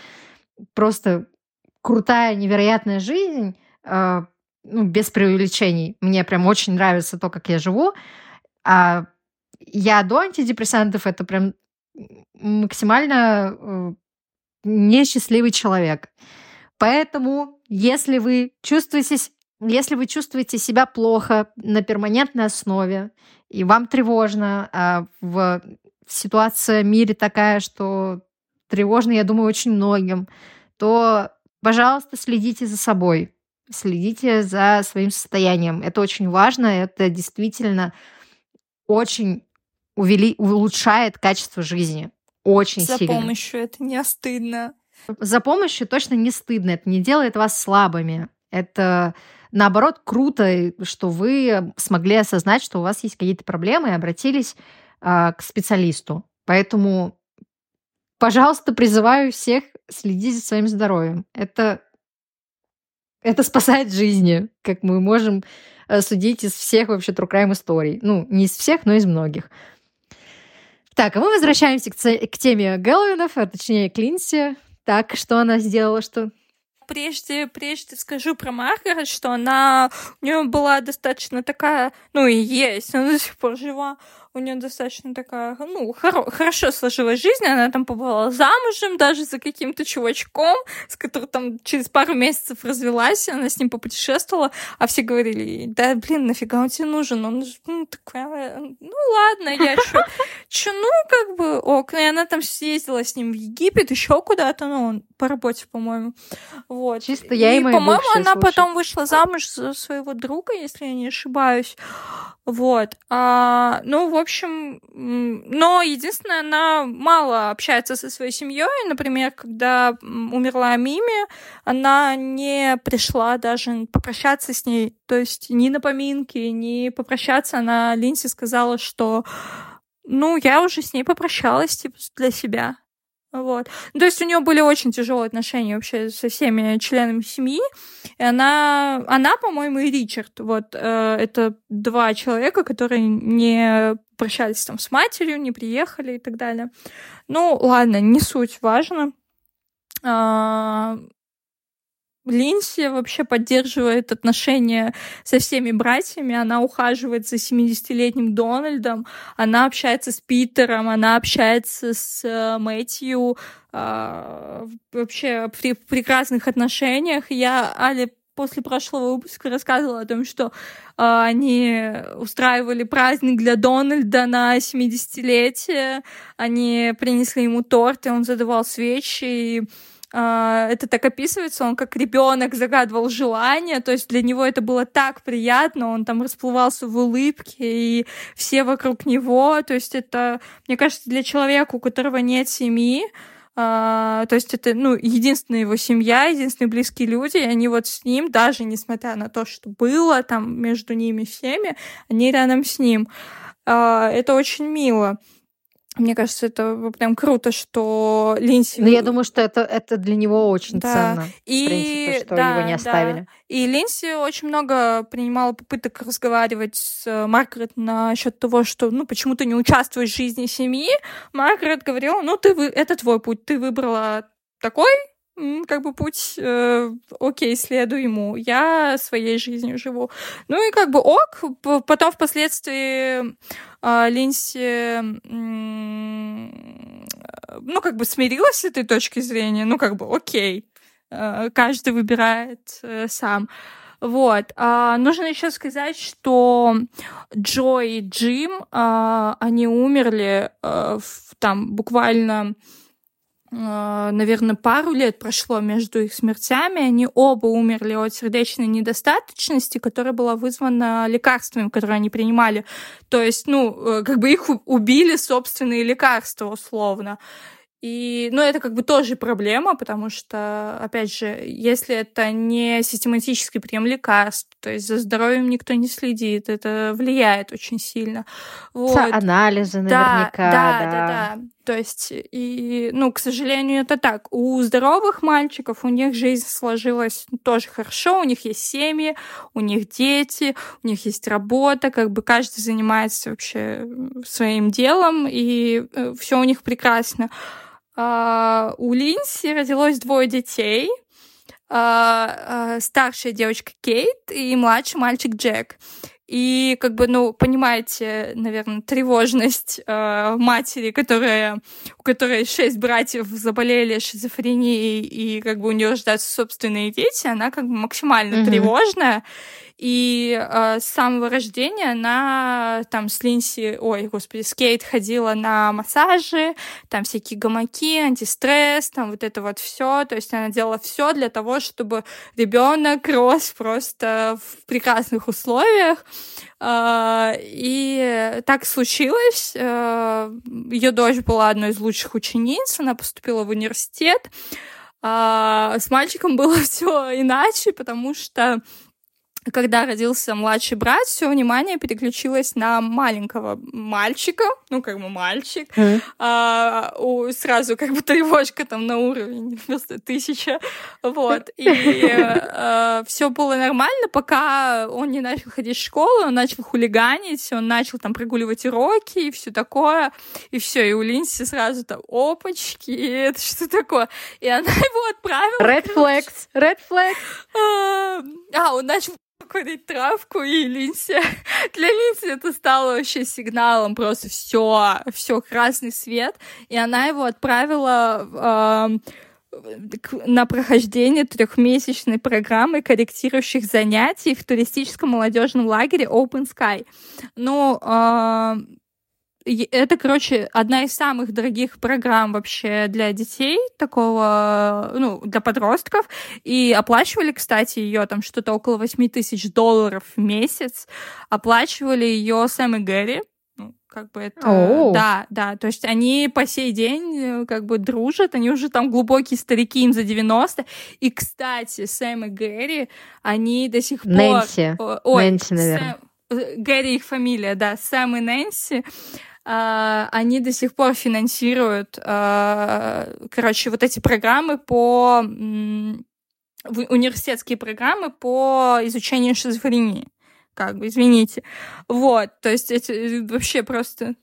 просто крутая, невероятная жизнь, э, ну, без преувеличений. Мне прям очень нравится то, как я живу. А я до антидепрессантов это прям максимально э, несчастливый человек. Поэтому, если вы чувствуете если вы чувствуете себя плохо на перманентной основе, и вам тревожно, а в ситуация в мире такая, что тревожно, я думаю, очень многим, то, пожалуйста, следите за собой, следите за своим состоянием. Это очень важно, это действительно очень увели, улучшает качество жизни. Очень за сильно. За помощью это не стыдно. За помощью точно не стыдно. Это не делает вас слабыми. Это наоборот, круто, что вы смогли осознать, что у вас есть какие-то проблемы и обратились а, к специалисту. Поэтому, пожалуйста, призываю всех следить за своим здоровьем. Это, это спасает жизни, как мы можем э, судить из всех вообще true crime историй. Ну, не из всех, но из многих. Так, а мы возвращаемся к, к теме Гэллоуинов, а точнее Клинси. Так, что она сделала, что прежде, прежде скажу про Маргарет, что она, у нее была достаточно такая, ну и есть, она до сих пор жива, у нее достаточно такая, ну, хоро- хорошо сложилась жизнь, она там побывала замужем даже за каким-то чувачком, с которым там через пару месяцев развелась, она с ним попутешествовала, а все говорили, да, блин, нафига он тебе нужен, он ну, такая, ну, ладно, я чё, чё, ну, как бы, ок, и она там съездила с ним в Египет, еще куда-то, ну, он по работе, по-моему, вот. Чисто я и, и по-моему, она слушай. потом вышла замуж за своего друга, если я не ошибаюсь, вот, а, ну, в общем, но единственное, она мало общается со своей семьей. Например, когда умерла Мими, она не пришла даже попрощаться с ней. То есть ни на поминки, ни попрощаться. Она Линси сказала, что ну, я уже с ней попрощалась, типа, для себя. Вот. Ну, то есть у нее были очень тяжелые отношения вообще со всеми членами семьи. И она, она по-моему, и Ричард. Вот э, это два человека, которые не прощались там с матерью, не приехали и так далее. Ну, ладно, не суть важно. А, Линси вообще поддерживает отношения со всеми братьями, она ухаживает за 70-летним Дональдом, она общается с Питером, она общается с э, Мэтью, э, вообще при прекрасных отношениях. Я Але после прошлого выпуска рассказывала о том, что э, они устраивали праздник для Дональда на 70-летие, они принесли ему торт, и он задавал свечи, и а, это так описывается, он как ребенок загадывал желание, то есть для него это было так приятно, он там расплывался в улыбке, и все вокруг него, то есть это, мне кажется, для человека, у которого нет семьи, Uh, то есть это, ну, единственная его семья, единственные близкие люди, и они вот с ним, даже несмотря на то, что было там между ними всеми, они рядом с ним. Uh, это очень мило. Мне кажется, это прям круто, что Линси... Ну, я думаю, что это, это для него очень Да. ценно, И, в принципе, что да, его не да. оставили. И Линси очень много принимала попыток разговаривать с э, Маргарет насчет того, что, ну, почему ты не участвуешь в жизни семьи. Маргарет говорила, ну, ты, вы... это твой путь, ты выбрала такой, как бы путь, э, окей, следуй ему, я своей жизнью живу. Ну и как бы ок, потом впоследствии э, Линси, м, э, ну, как бы смирилась с этой точки зрения, ну, как бы окей, э, каждый выбирает э, сам. Вот. А, нужно еще сказать, что Джо и Джим, а, они умерли а, в- там буквально наверное, пару лет прошло между их смертями. Они оба умерли от сердечной недостаточности, которая была вызвана лекарствами, которые они принимали. То есть, ну, э, как бы их убили собственные лекарства, условно. И, ну, это как бы тоже проблема, потому что, опять же, если это не систематический прием лекарств, то есть за здоровьем никто не следит, это влияет очень сильно. Вот. Анализы наверняка, да, да. да, да, да. То есть, и, ну, к сожалению, это так. У здоровых мальчиков у них жизнь сложилась тоже хорошо, у них есть семьи, у них дети, у них есть работа, как бы каждый занимается вообще своим делом, и все у них прекрасно. А, у Линси родилось двое детей. А, а, старшая девочка Кейт и младший мальчик Джек. И как бы, ну, понимаете, наверное, тревожность э, матери, которая, у которой шесть братьев заболели шизофренией, и как бы у нее рождаются собственные дети, она как бы максимально Мгм. тревожная. И э, с самого рождения она там с Линси, ой, господи, с Кейт ходила на массажи, там всякие гамаки, антистресс, там вот это вот все. То есть она делала все для того, чтобы ребенок рос просто в прекрасных условиях. А, И так случилось. Ее дочь была одной из лучших учениц, она поступила в университет. А С мальчиком было все иначе, потому что когда родился младший брат, все внимание переключилось на маленького мальчика, ну, как бы мальчик, Мгм. а, у- сразу как бы тревожка там на уровень просто тысяча, вот, и все было нормально, пока он не начал ходить в школу, он начал хулиганить, он начал там прогуливать уроки и все такое, и все, и у Линси сразу там опачки, и это что такое, и она его отправила Red flags, red flags. а, а, он начал курить травку, и Линси... Для Линси это стало вообще сигналом, просто все, все красный свет, и она его отправила к- на прохождение трехмесячной программы корректирующих занятий в туристическом молодежном лагере Open Sky. Ну, и это, короче, одна из самых дорогих программ вообще для детей, такого, ну, для подростков. И оплачивали, кстати, ее там что-то около 8 тысяч долларов в месяц. Оплачивали ее Сэм и Гэри. Ну, как бы это... Оу. Да, да. То есть они по сей день э, как бы дружат, они уже там глубокие старики, им за 90. И, кстати, Сэм и Гэри, они до сих пор... Нэнси. Ой, Нэнси, наверное. Сэм- э, Гэри их фамилия, да, Сэм и Нэнси. А, они до сих пор финансируют, а, короче, вот эти программы по университетские программы по изучению шизофрении. Как бы, извините. Вот, то есть эти вообще просто,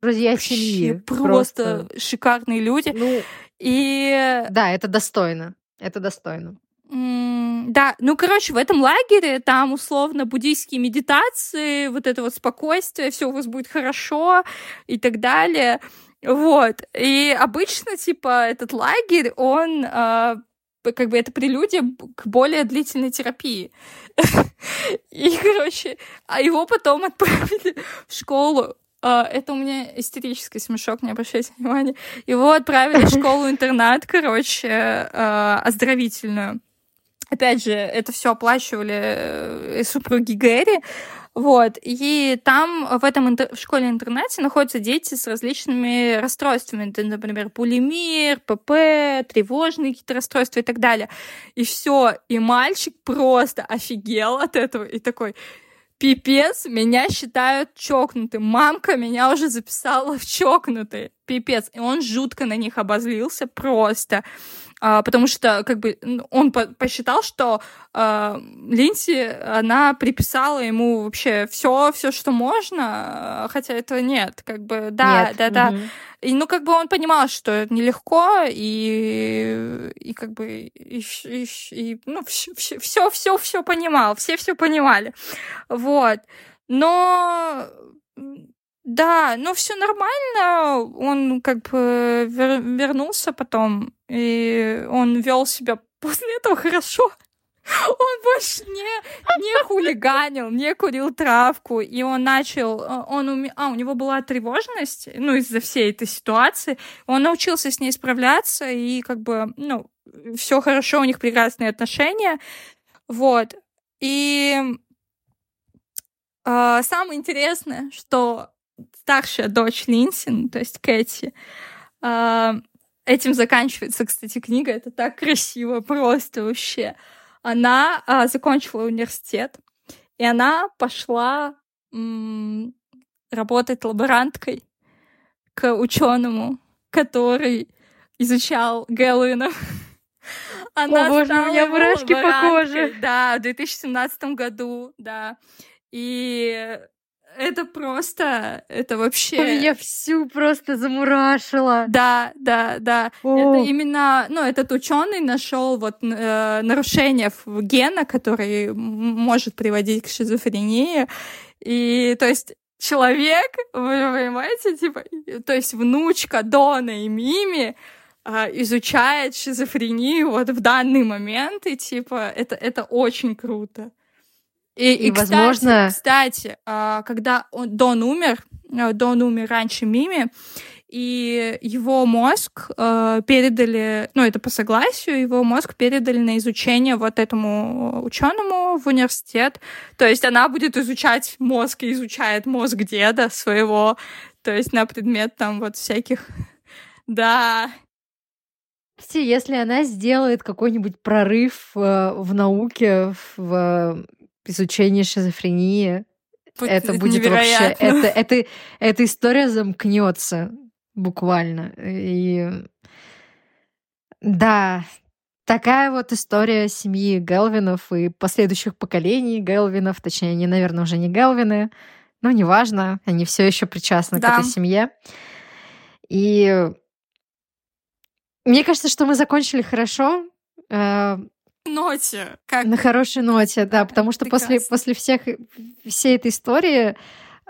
Друзья вообще семьи. просто шикарные люди. Ну, И да, это достойно. Это достойно. Да, ну, короче, в этом лагере там условно буддийские медитации, вот это вот спокойствие, все у вас будет хорошо и так далее. Вот. И обычно, типа, этот лагерь, он а, как бы это прелюдия к более длительной терапии. И, короче, а его потом отправили в школу. А, Это у меня истерический смешок, не обращайте внимания. Его отправили в школу-интернат, короче, а, оздоровительную. Опять же, это все оплачивали э, супруги Гэри. Вот. И там в этом интер- в школе-интернате находятся дети с различными расстройствами. Это, например, булимир, ПП, тревожные какие-то расстройства и так далее. И все. И мальчик просто офигел от этого и такой, пипец, меня считают чокнутым. Мамка меня уже записала в чокнутые. пипец. И он жутко на них обозлился просто. А, потому что как бы он по посчитал, что а, Линси, она приписала ему вообще все, все, что можно, хотя этого нет, как бы, да, нет. да, да. Угу. И, ну, как бы он понимал, что это нелегко, и, и как бы, и, и, и ну, все, все, все, все понимал, все все понимали, вот. Но да, ну все нормально. Он как бы вер вернулся потом, и он вел себя после этого хорошо. Он больше не, не хулиганил, не курил травку, и он начал, э, он уме... а, у него была тревожность, ну, из-за всей этой ситуации, он научился с ней справляться, и как бы, ну, все хорошо, у них прекрасные отношения, вот, и э, самое интересное, что старшая дочь Линсин, то есть Кэти. А, этим заканчивается, кстати, книга. Это так красиво, просто вообще. Она а, закончила университет, и она пошла м- работать лаборанткой к ученому, который изучал Гэллоуина. Она О, боже, у меня мурашки по коже. Да, в 2017 году, да. И это просто, это вообще... Меня всю просто замурашило. Да, да, да. О. Это именно, ну, этот ученый нашел вот э, нарушение в гена, который может приводить к шизофрении. И, то есть, человек, вы понимаете, типа, то есть внучка Дона и Мими э, изучает шизофрению вот в данный момент, и, типа, это, это очень круто. И, и, и возможно... Кстати, а, когда он, Дон умер, э, Дон умер раньше Мими, и его мозг э, передали, ну это по согласию, его мозг передали на изучение вот этому ученому в университет. То есть она будет изучать мозг и изучает мозг деда своего, то есть на предмет там вот всяких, да. Если она сделает какой-нибудь прорыв э, в науке, в изучение шизофрении. Будет это будет вообще... Это, это, эта история замкнется буквально. И да, такая вот история семьи Гелвинов и последующих поколений Гелвинов, точнее, они, наверное, уже не Гелвины, но неважно, они все еще причастны да. к этой семье. И мне кажется, что мы закончили хорошо. Э, ноте. Как... На хорошей ноте, да, потому что после, после всех, всей этой истории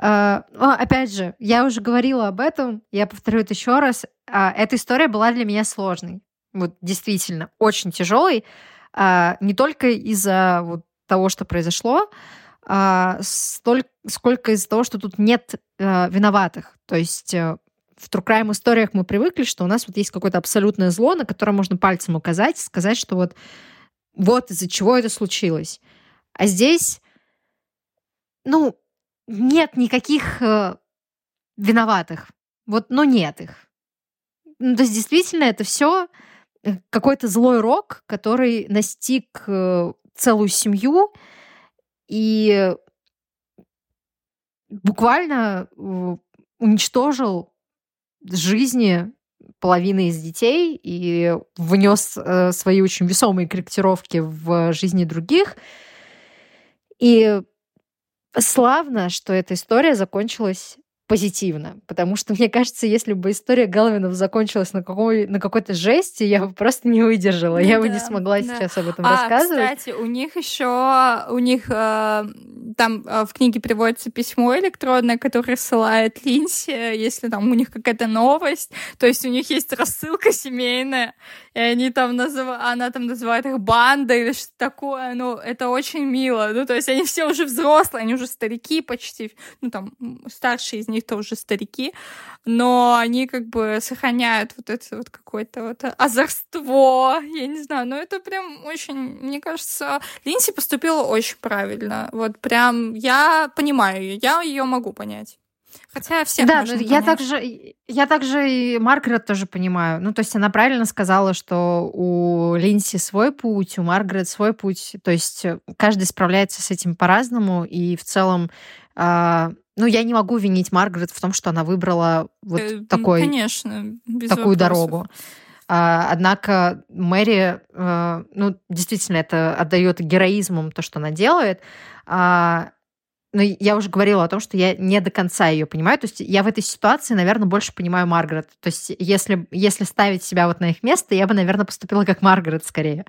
Uh, опять же, я уже говорила об этом, я повторю это еще раз. Uh, эта история была для меня сложной. Вот действительно, очень тяжелой. Uh, не только из-за вот того, что произошло, столь, сколько из-за того, что тут нет виноватых. То есть э, в True Crime историях мы привыкли, что у нас вот есть какое-то абсолютное зло, на которое можно пальцем указать, сказать, что вот вот из-за чего это случилось. А здесь, ну, нет никаких э, виноватых. Вот, но нет их. Ну, то есть действительно это все э, какой-то злой рок, который настиг э, целую семью и буквально э, уничтожил жизни половины из детей и внес э, свои очень весомые корректировки в жизни других. И славно, что эта история закончилась позитивно, потому что, мне кажется, если бы история Галвинов закончилась на, какой, на какой-то жести, я бы просто не выдержала, ну, я да, бы не смогла да. сейчас об этом а, рассказывать. Кстати, у них еще, у них э, там э, в книге приводится письмо электронное, которое ссылает Линси, если там у них какая-то новость, то есть у них есть рассылка семейная, и они там называют, она там называет их бандой или что такое, ну, это очень мило, ну, то есть они все уже взрослые, они уже старики почти, ну, там, старшие из них-то уже старики, но они как бы сохраняют вот это вот какое-то вот озорство, я не знаю, но это прям очень, мне кажется, Линси поступила очень правильно, вот прям я понимаю ее, я ее могу понять. Хотя всех Да, я также, я также и Маргарет тоже понимаю. Ну, то есть она правильно сказала, что у Линси свой путь, у Маргарет свой путь. То есть каждый справляется с этим по-разному, и в целом а, ну, я не могу винить Маргарет в том, что она выбрала вот Э, такой, Конечно, такую вопросов. дорогу. А, однако Мэри, э, ну, действительно, это отдает героизмом то, что она делает. А, но я уже говорила о том, что я не до конца ее понимаю. То есть я в этой ситуации, наверное, больше понимаю Маргарет. То есть если, если ставить себя вот на их место, я бы, наверное, поступила как Маргарет скорее.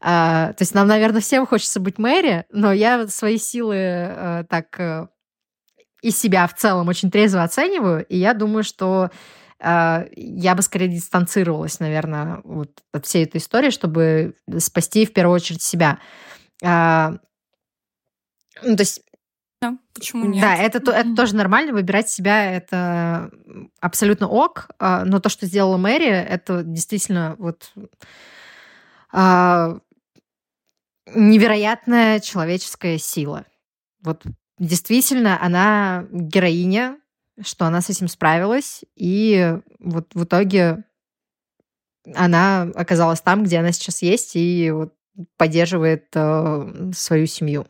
А, то есть нам, наверное, всем хочется быть Мэри, но я свои силы э, так э, и себя в целом очень трезво оцениваю, и я думаю, что э, я бы скорее дистанцировалась, наверное, вот от всей этой истории, чтобы спасти в первую очередь себя. А, ну, то есть Да, почему нет? да, это, то- это тоже нормально, выбирать себя это абсолютно ок, а, но то, что сделала Мэри, это действительно вот а, невероятная человеческая сила. Вот действительно она героиня, что она с этим справилась, и вот в итоге она оказалась там, где она сейчас есть, и вот поддерживает э, свою семью.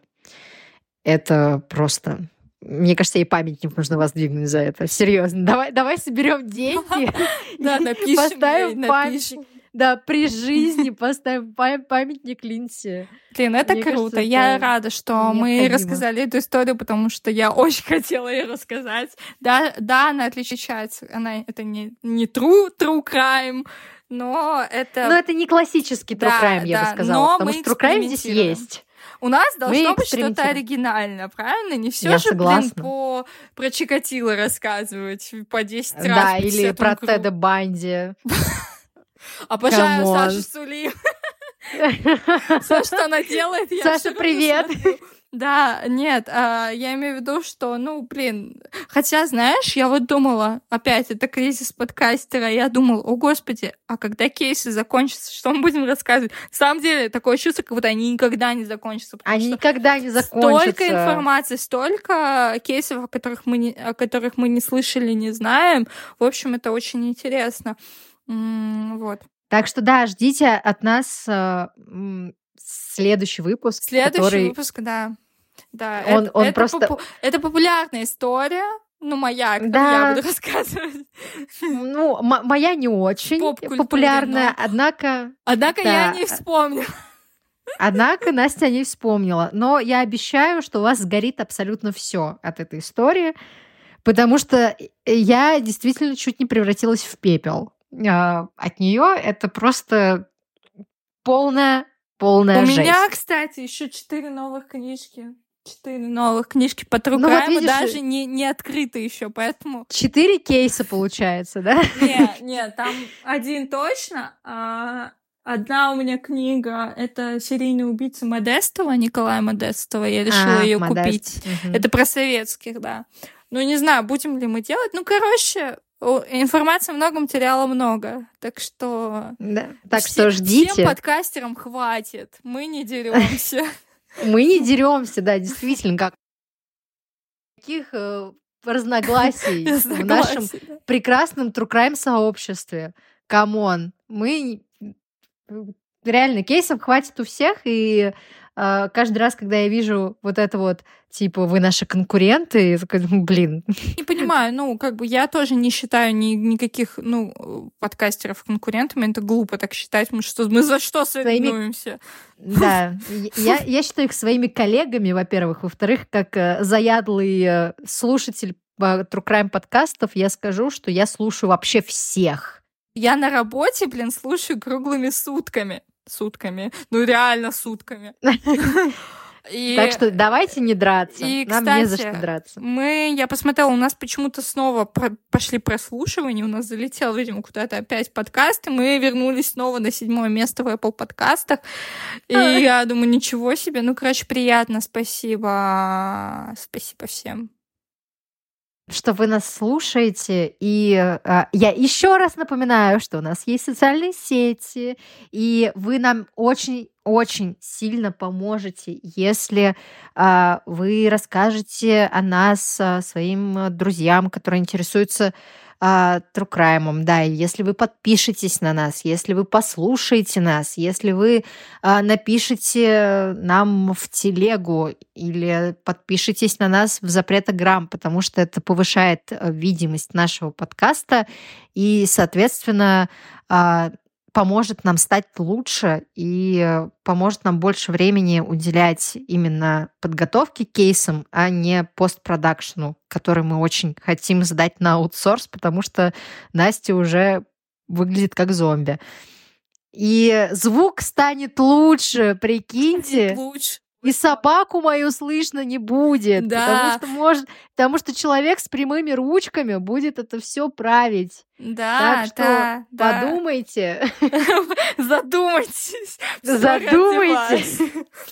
Это просто... Мне кажется, ей памятник нужно воздвигнуть за это. Серьезно. Давай, давай соберем деньги. Да, напишем Поставим памятник. Да, при жизни поставим па- памятник Линси. Блин, это Мне круто. кажется, Я это рада, что мы необходимо. рассказали эту историю, потому что я очень хотела ее рассказать. Да, да, она отличается. Она это не, не true, true crime, но это Но это не классический true Да, crime, я да, бы сказала. но потому мы что true crime здесь есть. у нас должно быть что-то оригинальное, правильно? Не все Я же, блин, согласна. по про Чикатило рассказывать по 10 раз. Да, или 50 про. Теда Банди. Обожаю Come on. Сашу Сули. Все, что она делает, я Саша, привет. Да, нет, а, я имею в виду, что, ну, блин, хотя, знаешь, я вот думала, опять, это кризис подкастера, я думала, о, господи, а когда кейсы закончатся, что мы будем рассказывать? На самом деле, такое чувство, как будто они никогда не закончатся, Они никогда не закончатся. Столько информации, столько кейсов, о которых мы не, о которых мы не слышали, не знаем. В общем, это очень интересно. М, Вот. Так что да, ждите от нас э, следующий выпуск, Следующий который выпуск, да. Да, Он- это, он это просто- попу- это популярная история. Ну, моя, которую Да. я буду рассказывать. ну моя не очень популярная, но- однако Однако Да. я не вспомню. Однако Настя не вспомнила. Но я обещаю, что у вас сгорит абсолютно все от этой истории, потому что я действительно чуть не превратилась в пепел. А, От нее это просто полная, полная У жесть. меня, кстати, еще четыре новых книжки. Четыре новых книжки по True Ну вот видишь, даже не, не открыты еще, поэтому Четыре кейса получается, да? Нет, нет, там один точно. а одна у меня книга — это «Серийный убийца Модестова», Николая Модестова. Я решила А, ее Модест. купить. Мгм. Это про советских, да. Ну, не знаю, будем ли мы делать. Ну, короче, информации много, материала много. Так что... Да. Так все- что ждите. Всем подкастерам хватит. Мы не деремся. Мы не деремся, да, действительно, как таких э, разногласий в нашем прекрасном true crime сообществе. Come on, мы реально кейсов хватит у всех, и каждый раз, когда я вижу вот это вот, типа, вы наши конкуренты, я думаю, блин, Не понимаю, ну, как бы я тоже не считаю ни, никаких, ну, подкастеров конкурентами. Это глупо так считать. Мы что, мы за что соревнуемся? да, я, я считаю их своими коллегами, во-первых, во-вторых, как э, заядлый э, слушатель э, true crime подкастов, я скажу, что я слушаю вообще всех. Я на работе, блин, слушаю круглыми сутками. Сутками. Ну, реально сутками. И Так что давайте не драться. и, Нам не за кстати, что драться. мы, я посмотрела, у нас почему-то снова пошли прослушивания, у нас залетел, видимо, куда-то опять подкаст, и мы вернулись снова на седьмое место в Apple подкастах. И я думаю, ничего себе. Ну, короче, приятно, спасибо. Спасибо всем. Что вы нас слушаете. И а, я еще раз напоминаю, что у нас есть социальные сети, и вы нам очень-очень сильно поможете, если а, вы расскажете о нас а, своим друзьям, которые интересуются а, True Crime, да, и если вы подпишетесь на нас, если вы послушаете нас, если вы а, напишите нам в телегу или подпишитесь на нас в запретограмм, потому что это повышает э, видимость нашего подкаста. И, соответственно, а, поможет нам стать лучше и поможет нам больше времени уделять именно подготовке к кейсам, а не постпродакшену, который мы очень хотим сдать на аутсорс, потому что Настя уже выглядит как зомби. И звук станет лучше, прикиньте. Лучше. И собаку мою слышно не будет, Да. потому что может, потому что человек с прямыми ручками будет это все править. Да, так что да, подумайте, Задумайтесь. Задумайтесь.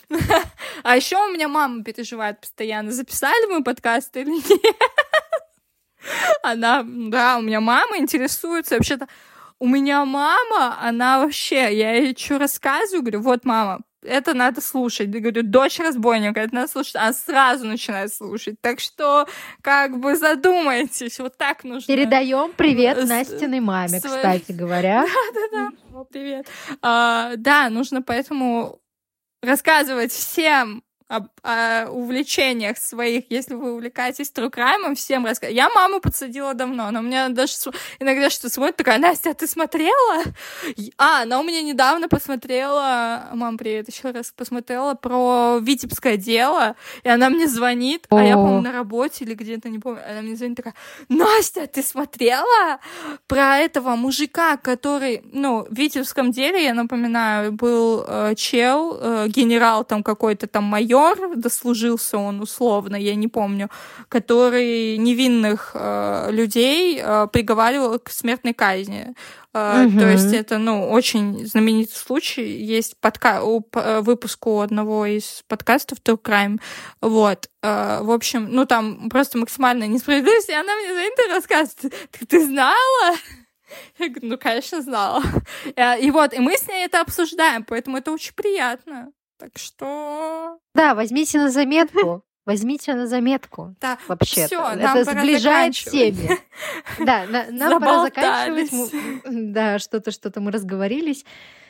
А еще у меня мама переживает постоянно, записали мы подкаст или нет. Она, да, у меня мама интересуется. Вообще-то у меня мама, она вообще, я ей что рассказываю, говорю, вот, мама, это надо слушать. Я говорю, дочь разбойника, это надо слушать. Она сразу начинает слушать. Так что, как бы, задумайтесь. Вот так нужно. Передаем привет С- Настиной маме, своей- кстати говоря. Да-да-да. Привет. А, да, нужно поэтому рассказывать всем об о увлечениях своих, если вы увлекаетесь crime, всем рассказывать. Я маму подсадила давно, она у меня даже иногда что смотрит, такая, Настя, а ты смотрела? А, она у меня недавно посмотрела, мам, привет, еще раз посмотрела про Витебское дело, и она мне звонит, а я, по-моему, на работе или где-то, не помню, она мне звонит такая, Настя, ты смотрела про этого мужика, который, ну, в Витебском деле, я напоминаю, был э, чел, э, генерал там какой-то там майор, дослужился он условно, я не помню, который невинных э, людей э, приговаривал к смертной казни. Э, Мгм. То есть это, ну, очень знаменитый случай. Есть подка... у, э, выпуск у одного из подкастов True Crime. Вот. Э, В общем, ну, там просто максимальная несправедливость, и она мне за это рассказывает. Ты, ты знала? Я говорю, ну, конечно, знала. И вот, и мы с ней это обсуждаем, поэтому это очень приятно. Так что... Да, возьмите на заметку. Возьмите на заметку. Да, Вообще, нам это сближает семьи. Да, на- нам пора заканчивать. Мы- Да, что-то, что-то мы разговорились.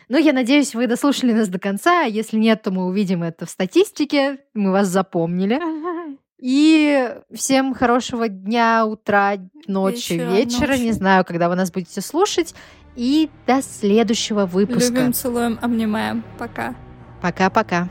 Но я надеюсь, вы дослушали нас до конца. Если нет, то мы увидим это в статистике. Мы вас запомнили. И всем хорошего дня, утра, ночи, Вечера, вечера. Не ночи. знаю, когда вы нас будете слушать. И до следующего выпуска. Любим, целуем, обнимаем. Пока. Пока-пока.